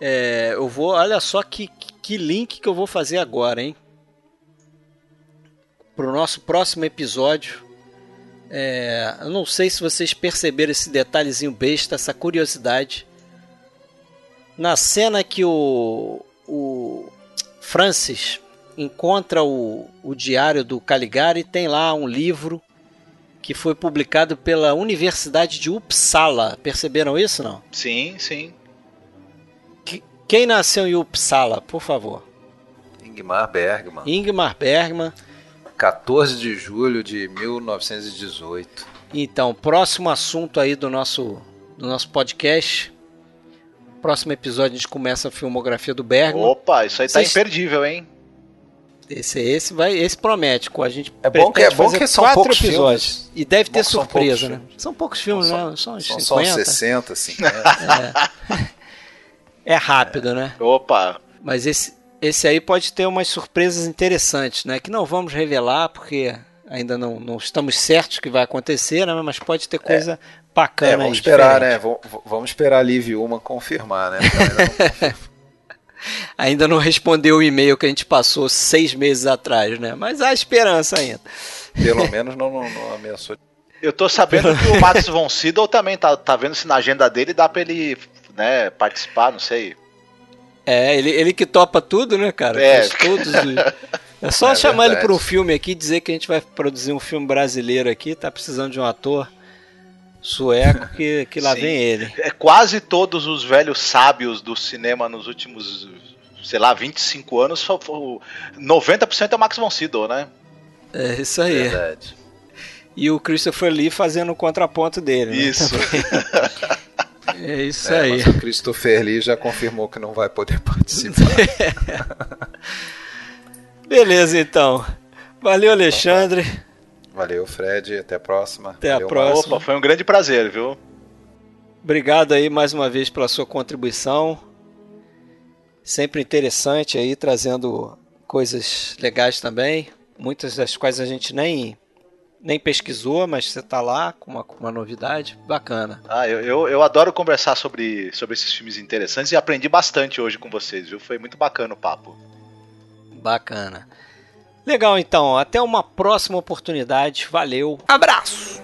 é, eu vou. Olha só que, que link que eu vou fazer agora, hein? Para o nosso próximo episódio. É, eu não sei se vocês perceberam esse detalhezinho besta, essa curiosidade. Na cena que o, o Francis encontra o, o diário do Caligari, tem lá um livro que foi publicado pela Universidade de Uppsala. Perceberam isso, não? Sim, sim. Quem nasceu em Uppsala, por favor? Ingmar Bergman. Ingmar Bergman. 14 de julho de 1918. Então, próximo assunto aí do nosso, do nosso podcast. Próximo episódio a gente começa a filmografia do Bergman. Opa, isso aí tá Vocês... imperdível, hein? Esse, esse vai, esse promete. A gente é bom que é bom que são poucos episódios filmes. e deve ter surpresa, né? São poucos filmes, são, né? São, são 50. só uns 60, assim. Né? é. é rápido, né? Opa. Mas esse, esse aí pode ter umas surpresas interessantes, né? Que não vamos revelar porque ainda não, não estamos certos que vai acontecer, né? Mas pode ter coisa é. bacana. É, vamos esperar, né? Vamos esperar a Liv uma confirmar, né? ainda não respondeu o e-mail que a gente passou seis meses atrás, né? Mas há esperança ainda. Pelo menos não, não, não ameaçou. Eu tô sabendo que o Max von Sydow também tá, tá vendo se na agenda dele dá pra ele né, participar, não sei. É, ele, ele que topa tudo, né, cara? É. Faz todos os... É só é chamar verdade. ele para um filme aqui, dizer que a gente vai produzir um filme brasileiro aqui, tá precisando de um ator sueco que, que lá Sim. vem ele. É quase todos os velhos sábios do cinema nos últimos, sei lá, 25 anos, 90% é Max von Sydow, né? É isso aí. Verdade. E o Christopher Lee fazendo o contraponto dele. Né, isso. Né? É isso é, aí. Mas o Christopher Lee já confirmou que não vai poder participar. Beleza, então. Valeu, Alexandre. Valeu, Fred. Até a próxima. Até Valeu, a próxima. Opa, foi um grande prazer, viu? Obrigado aí mais uma vez pela sua contribuição. Sempre interessante aí, trazendo coisas legais também. Muitas das quais a gente nem nem pesquisou, mas você está lá com uma, com uma novidade bacana. Ah, eu, eu, eu, adoro conversar sobre, sobre esses filmes interessantes e aprendi bastante hoje com vocês, viu? Foi muito bacana o papo. Bacana. Legal, então. Até uma próxima oportunidade. Valeu. Abraço!